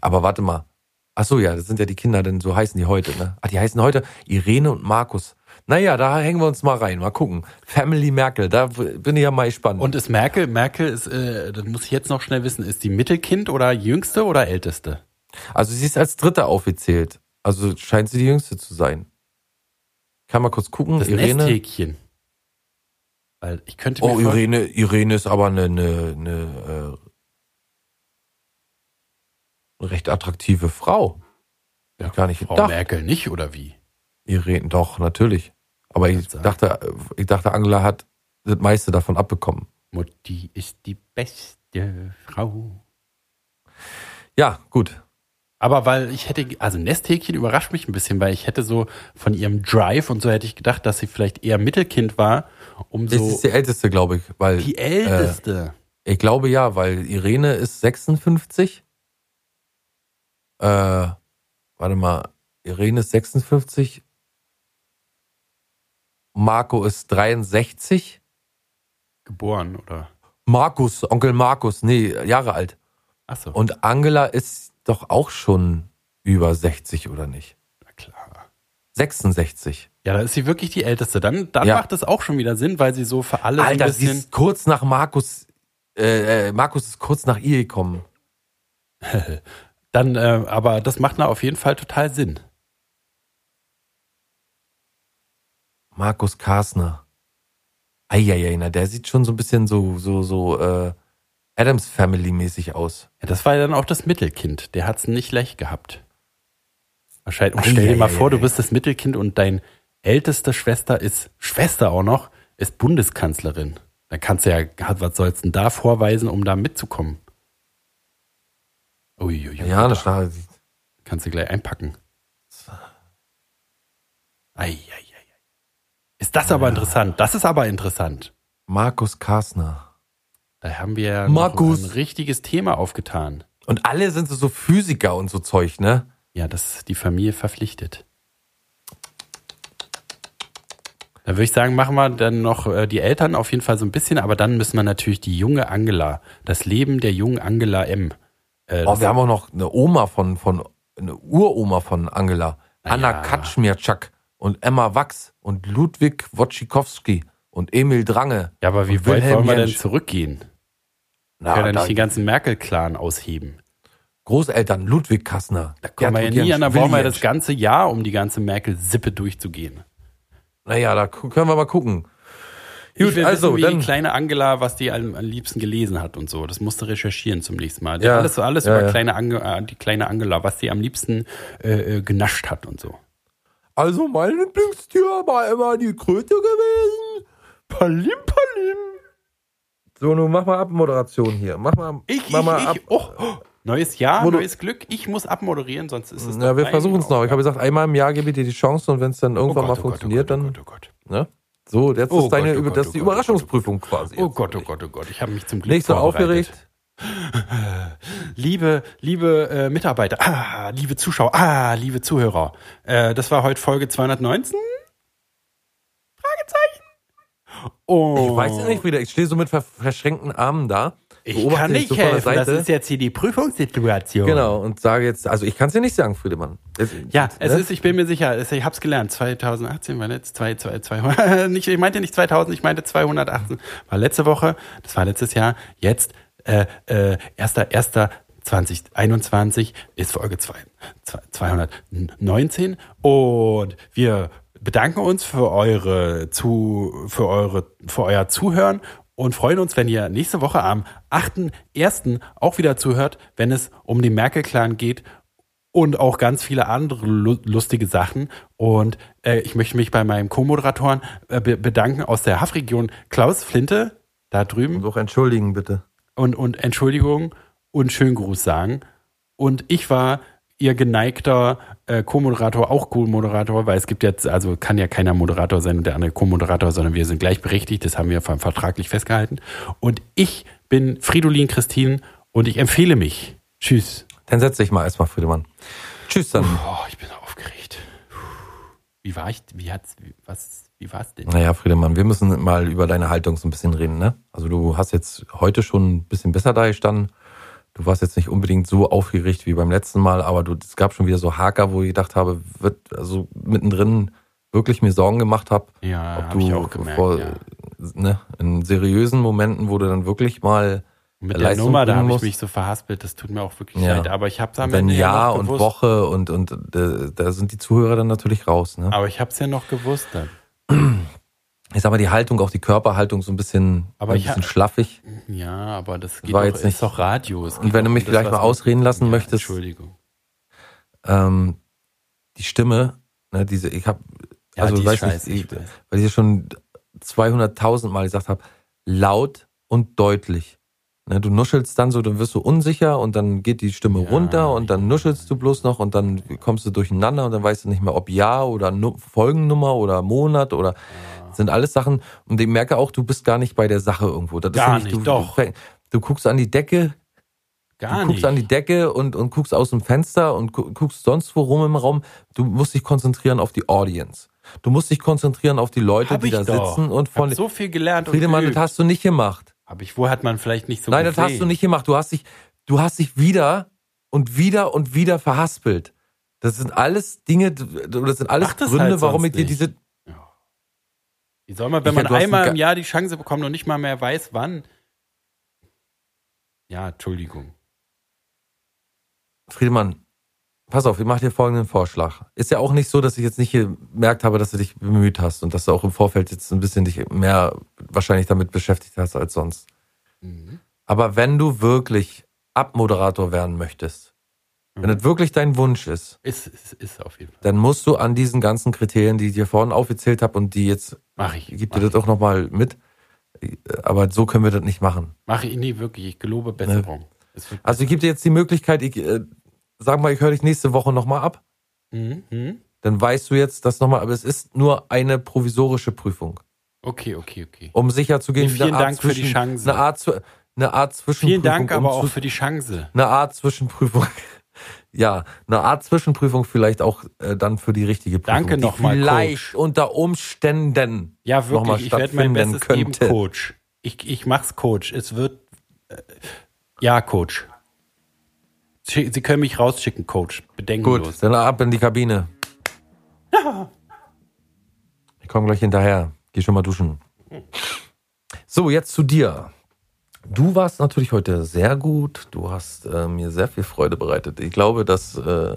Aber warte mal. Ach so, ja, das sind ja die Kinder, denn so heißen die heute, ne? Ah, die heißen heute Irene und Markus. Naja, da hängen wir uns mal rein. Mal gucken. Family Merkel, da bin ich ja mal gespannt. Und ist Merkel, Merkel ist, äh, das muss ich jetzt noch schnell wissen, ist die Mittelkind oder jüngste oder älteste? also sie ist als Dritte aufgezählt. Also scheint sie die Jüngste zu sein. Kann mal kurz gucken. Das Irene. Nesthäkchen. Weil ich könnte mir Oh, Irene, Irene ist aber eine, eine, eine äh, recht attraktive Frau. Ja, ich gar nicht Frau gedacht. Merkel nicht, oder wie? Irene, doch, natürlich. Aber ich Sagen. dachte, ich dachte, Angela hat das meiste davon abbekommen. Mutti ist die beste Frau. Ja, gut. Aber weil ich hätte, also Nesthäkchen überrascht mich ein bisschen, weil ich hätte so von ihrem Drive und so hätte ich gedacht, dass sie vielleicht eher Mittelkind war, um Das so ist die älteste, glaube ich. Weil, die älteste. ich glaube ja, weil Irene ist 56. Äh, warte mal. Irene ist 56. Marco ist 63. geboren, oder? Markus, Onkel Markus, nee, Jahre alt. Achso, Und Angela ist doch auch schon über 60 oder nicht? na klar. 66. Ja, da ist sie wirklich die älteste. Dann, dann Ja. macht es auch schon wieder Sinn, weil sie so für alle Alter, ein sie bisschen. ist kurz nach Markus, äh, äh, Markus ist kurz nach ihr gekommen. Dann, äh, aber das macht na auf jeden Fall total Sinn. Markus Kasner. Eieiei, na, der sieht schon so ein bisschen so, so, so, äh, Adams Family mäßig aus. Ja, das war ja dann auch das Mittelkind. Der hat's nicht leicht gehabt. Wahrscheinlich. Und stell dir mal vor, du bist das Mittelkind und dein älteste Schwester ist, Schwester auch noch, ist Bundeskanzlerin. Da kannst du ja, was sollst du denn da vorweisen, um da mitzukommen? Uiuiui. Ja, das war, Kannst du gleich einpacken. Eieiei. Ist das aber interessant? Das ist aber interessant. Markus Kasner. Da haben wir Markus. ein richtiges Thema aufgetan. Und alle sind so, Physiker und so Zeug, ne? Ja, das ist die Familie verpflichtet. Da würde ich sagen, machen wir dann noch äh, die Eltern auf jeden Fall so ein bisschen, aber dann müssen wir natürlich die junge Angela, das Leben der jungen Angela M. Äh, Oh, wir haben auch noch eine Oma von, von, eine Uroma von Angela. Na Anna ja. Kaczmirczak und Emma Wachs und Ludwig Wojcikowski und Emil Drange. ja, aber wie weit wollen wir denn zurückgehen? Na, Können da- nicht den ganzen Merkel-Clan ausheben? Großeltern Ludwig Kassner. Da kommen wir ja nie an, da brauchen wir das ganze Jahr, um die ganze Merkel-Sippe durchzugehen. Naja, da können wir mal gucken. ich Gut, will also, wissen, wie die kleine Angela, was die am, am liebsten gelesen hat und so. Das musst du recherchieren zum nächsten Mal. Ja, alles alles ja, über ja. Kleine Ange, äh, die kleine Angela, was sie am liebsten äh, äh, genascht hat und so. also mein Lieblingstier war immer die Kröte gewesen. Palim, palim. So, nun mach mal Abmoderation hier. Mach mal, Ich, mach ich, mal ich. ab. Oh, oh. Neues Jahr, du- neues Glück. Ich muss abmoderieren, sonst ist es Ja, wir versuchen es noch. Ich habe gesagt, einmal im Jahr gebe ich dir die Chance und wenn es dann Oh irgendwann Gott, mal oh Gott, funktioniert, oh dann. Gott, oh Gott, Ne? So, jetzt Oh ist deine, oh das oh ist die oh Überraschungsprüfung quasi. oh. Gott, oh Gott, oh Gott. Ich habe mich zum Glück Nicht so aufgeregt. Liebe, liebe äh, Mitarbeiter, ah, liebe Zuschauer, ah, liebe Zuhörer. Äh, das war heute Folge 219? Oh. Ich weiß ja nicht, Frieda, ich stehe so mit ver verschränkten Armen da. Ich kann nicht so helfen. Das ist jetzt hier die Prüfungssituation. Genau, und sage jetzt, also ich kann es dir nicht sagen, Friedemann. Jetzt- Ja, es ne? ist, ich bin mir sicher, es- ich hab's gelernt. 2018 war letzt, zwei, zwei, 200, nicht, ich meinte nicht 2000, ich meinte 218. War letzte Woche, das war letztes Jahr. Jetzt, äh, äh, erster, erster 2021 ist Folge zwei- zwei- 219 und wir bedanken uns für eure zu, für eure, für euer Zuhören und freuen uns, wenn ihr nächste Woche am 8.1. auch wieder zuhört, wenn es um den Merkel-Clan geht und auch ganz viele andere lu lustige Sachen. Und äh, ich möchte mich bei meinem Co-Moderatoren äh, be bedanken aus der Haffregion Klaus Flinte, da drüben Und auch entschuldigen, bitte. und, und Entschuldigung und schönen Gruß sagen. Und ich war ihr geneigter äh, Co-Moderator, auch Co-Moderator, weil es gibt jetzt, also kann ja keiner Moderator sein und der andere Co-Moderator, sondern wir sind gleichberechtigt, das haben wir ver- vertraglich festgehalten. Und ich bin Fridolin Christine und ich empfehle mich. Tschüss. Dann setz dich mal erstmal, Friedemann. Tschüss dann. Oh, ich bin aufgeregt. Wie war ich, wie hat's, was, wie war's denn? Naja, Friedemann, wir müssen mal über deine Haltung so ein bisschen reden, ne? Also du hast jetzt heute schon ein bisschen besser da gestanden. Du warst jetzt nicht unbedingt so aufgeregt wie beim letzten Mal, aber du, es gab schon wieder so Haker, wo ich gedacht habe, wird also mittendrin wirklich mir Sorgen gemacht habe, Ja, ob hab du ich auch gemerkt, vor, ja. ne, in seriösen Momenten, wo du dann wirklich mal Mit der Leistung Nummer, da habe ich mich so verhaspelt, das tut mir auch wirklich Ja. leid. Aber ich habe es am wenn Ende ja Jahr noch und gewusst. Woche und und äh, da sind die Zuhörer dann natürlich raus, ne? Aber ich habe es ja noch gewusst dann. Ich sag mal, die Haltung, auch die Körperhaltung so ein bisschen, Aber ein ich bisschen schlaffig. Ja, aber das geht war doch, jetzt nicht- ist doch Radio. Und wenn du mich vielleicht mal ausreden lassen möchtest. Entschuldigung. ähm, die Stimme, ne, diese, ich habe, Ja, also weiß scheiße, nicht, ich ich, weiß. weil ich ja schon 200.000 Mal gesagt habe, laut und deutlich. Ne, du nuschelst dann so, dann wirst du unsicher und dann geht die Stimme Ja, runter und dann nuschelst du bloß noch und dann kommst du durcheinander und dann weißt du nicht mehr, ob Jahr oder Nu- Folgennummer oder Monat oder sind alles Sachen. Und ich merke auch, du bist gar nicht bei der Sache irgendwo. Das Gar nicht, du, doch. Du, du guckst an die Decke, Gar du guckst nicht. an die Decke und, und guckst aus dem Fenster und gu- guckst sonst wo rum im Raum. Du musst dich konzentrieren auf die Audience. Du musst dich konzentrieren auf die Leute, Hab die da doch. sitzen und von hab so viel gelernt und Friedemann, das hast du nicht gemacht. Hab ich, wo hat man vielleicht nicht so Nein, das gesehen? hast du nicht gemacht. Du hast dich, du hast dich wieder und wieder und wieder verhaspelt. Das sind alles Dinge, das sind alles das Gründe, halt warum ich dir diese, Wie soll man, wenn Ich- man einmal ein im Jahr die Chance bekommt und nicht mal mehr weiß, wann? Ja, Entschuldigung. Friedemann, pass auf, ich mache dir folgenden Vorschlag. Ist ja auch nicht so, dass ich jetzt nicht gemerkt habe, dass du dich bemüht hast und dass du auch im Vorfeld jetzt ein bisschen dich mehr wahrscheinlich damit beschäftigt hast als sonst. Mhm. Aber wenn du wirklich Abmoderator werden möchtest, wenn Mhm. das wirklich dein Wunsch ist, Ist, ist, ist auf jeden Fall. dann musst du an diesen ganzen Kriterien, die ich dir vorhin aufgezählt habe und die jetzt, Mach ich. ich gebe mach dir das auch nochmal mit, aber so können wir das nicht machen. Mach ich nie wirklich. Ich gelobe Besserung. Es wird Also ich gebe dir jetzt die Möglichkeit, ich äh, sag mal, ich höre dich nächste Woche nochmal ab. Mhm. Mhm. dann weißt du jetzt das nochmal, aber es ist nur eine provisorische Prüfung, Okay, okay, okay. um sicher zu gehen. Vielen eine Art Dank für die zwischen- Chance. Eine Art, eine Art Zwischenprüfung. Vielen Dank um aber auch zu, für die Chance. eine Art Zwischenprüfung. Ja, eine Art Zwischenprüfung vielleicht auch äh, dann für die richtige Prüfung. Danke nochmal, Vielleicht Coach. unter Umständen. Ja, wirklich. Ich werde mein Bestes geben, könnte. Coach. Ich, ich mach's, Coach. Es wird. Äh, ja, Coach. Sie Sie können mich rausschicken, Coach. Bedenkenlos. Gut, dann ab in die Kabine. Ich komme gleich hinterher. Geh schon mal duschen. So, jetzt zu dir. Du warst natürlich heute sehr gut. Du hast äh, mir sehr viel Freude bereitet. Ich glaube, dass äh,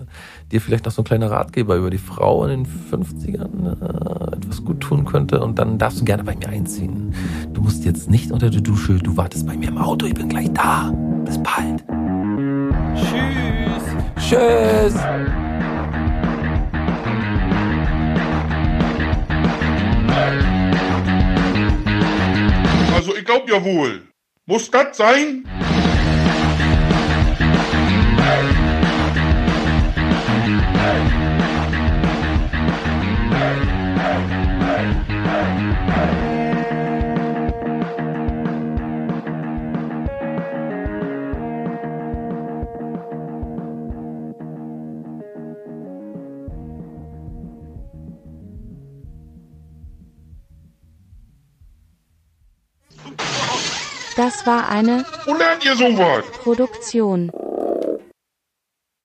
dir vielleicht noch so ein kleiner Ratgeber über die Frau in den 50ern äh, etwas gut tun könnte. Und dann darfst du gerne bei mir einziehen. Du musst jetzt nicht unter der Dusche. Du wartest bei mir im Auto. Ich bin gleich da. Bis bald. Tschüss. Tschüss. Also ich glaub ja wohl. Muss das sein? Das war eine Wo lernt ihr sowas? Produktion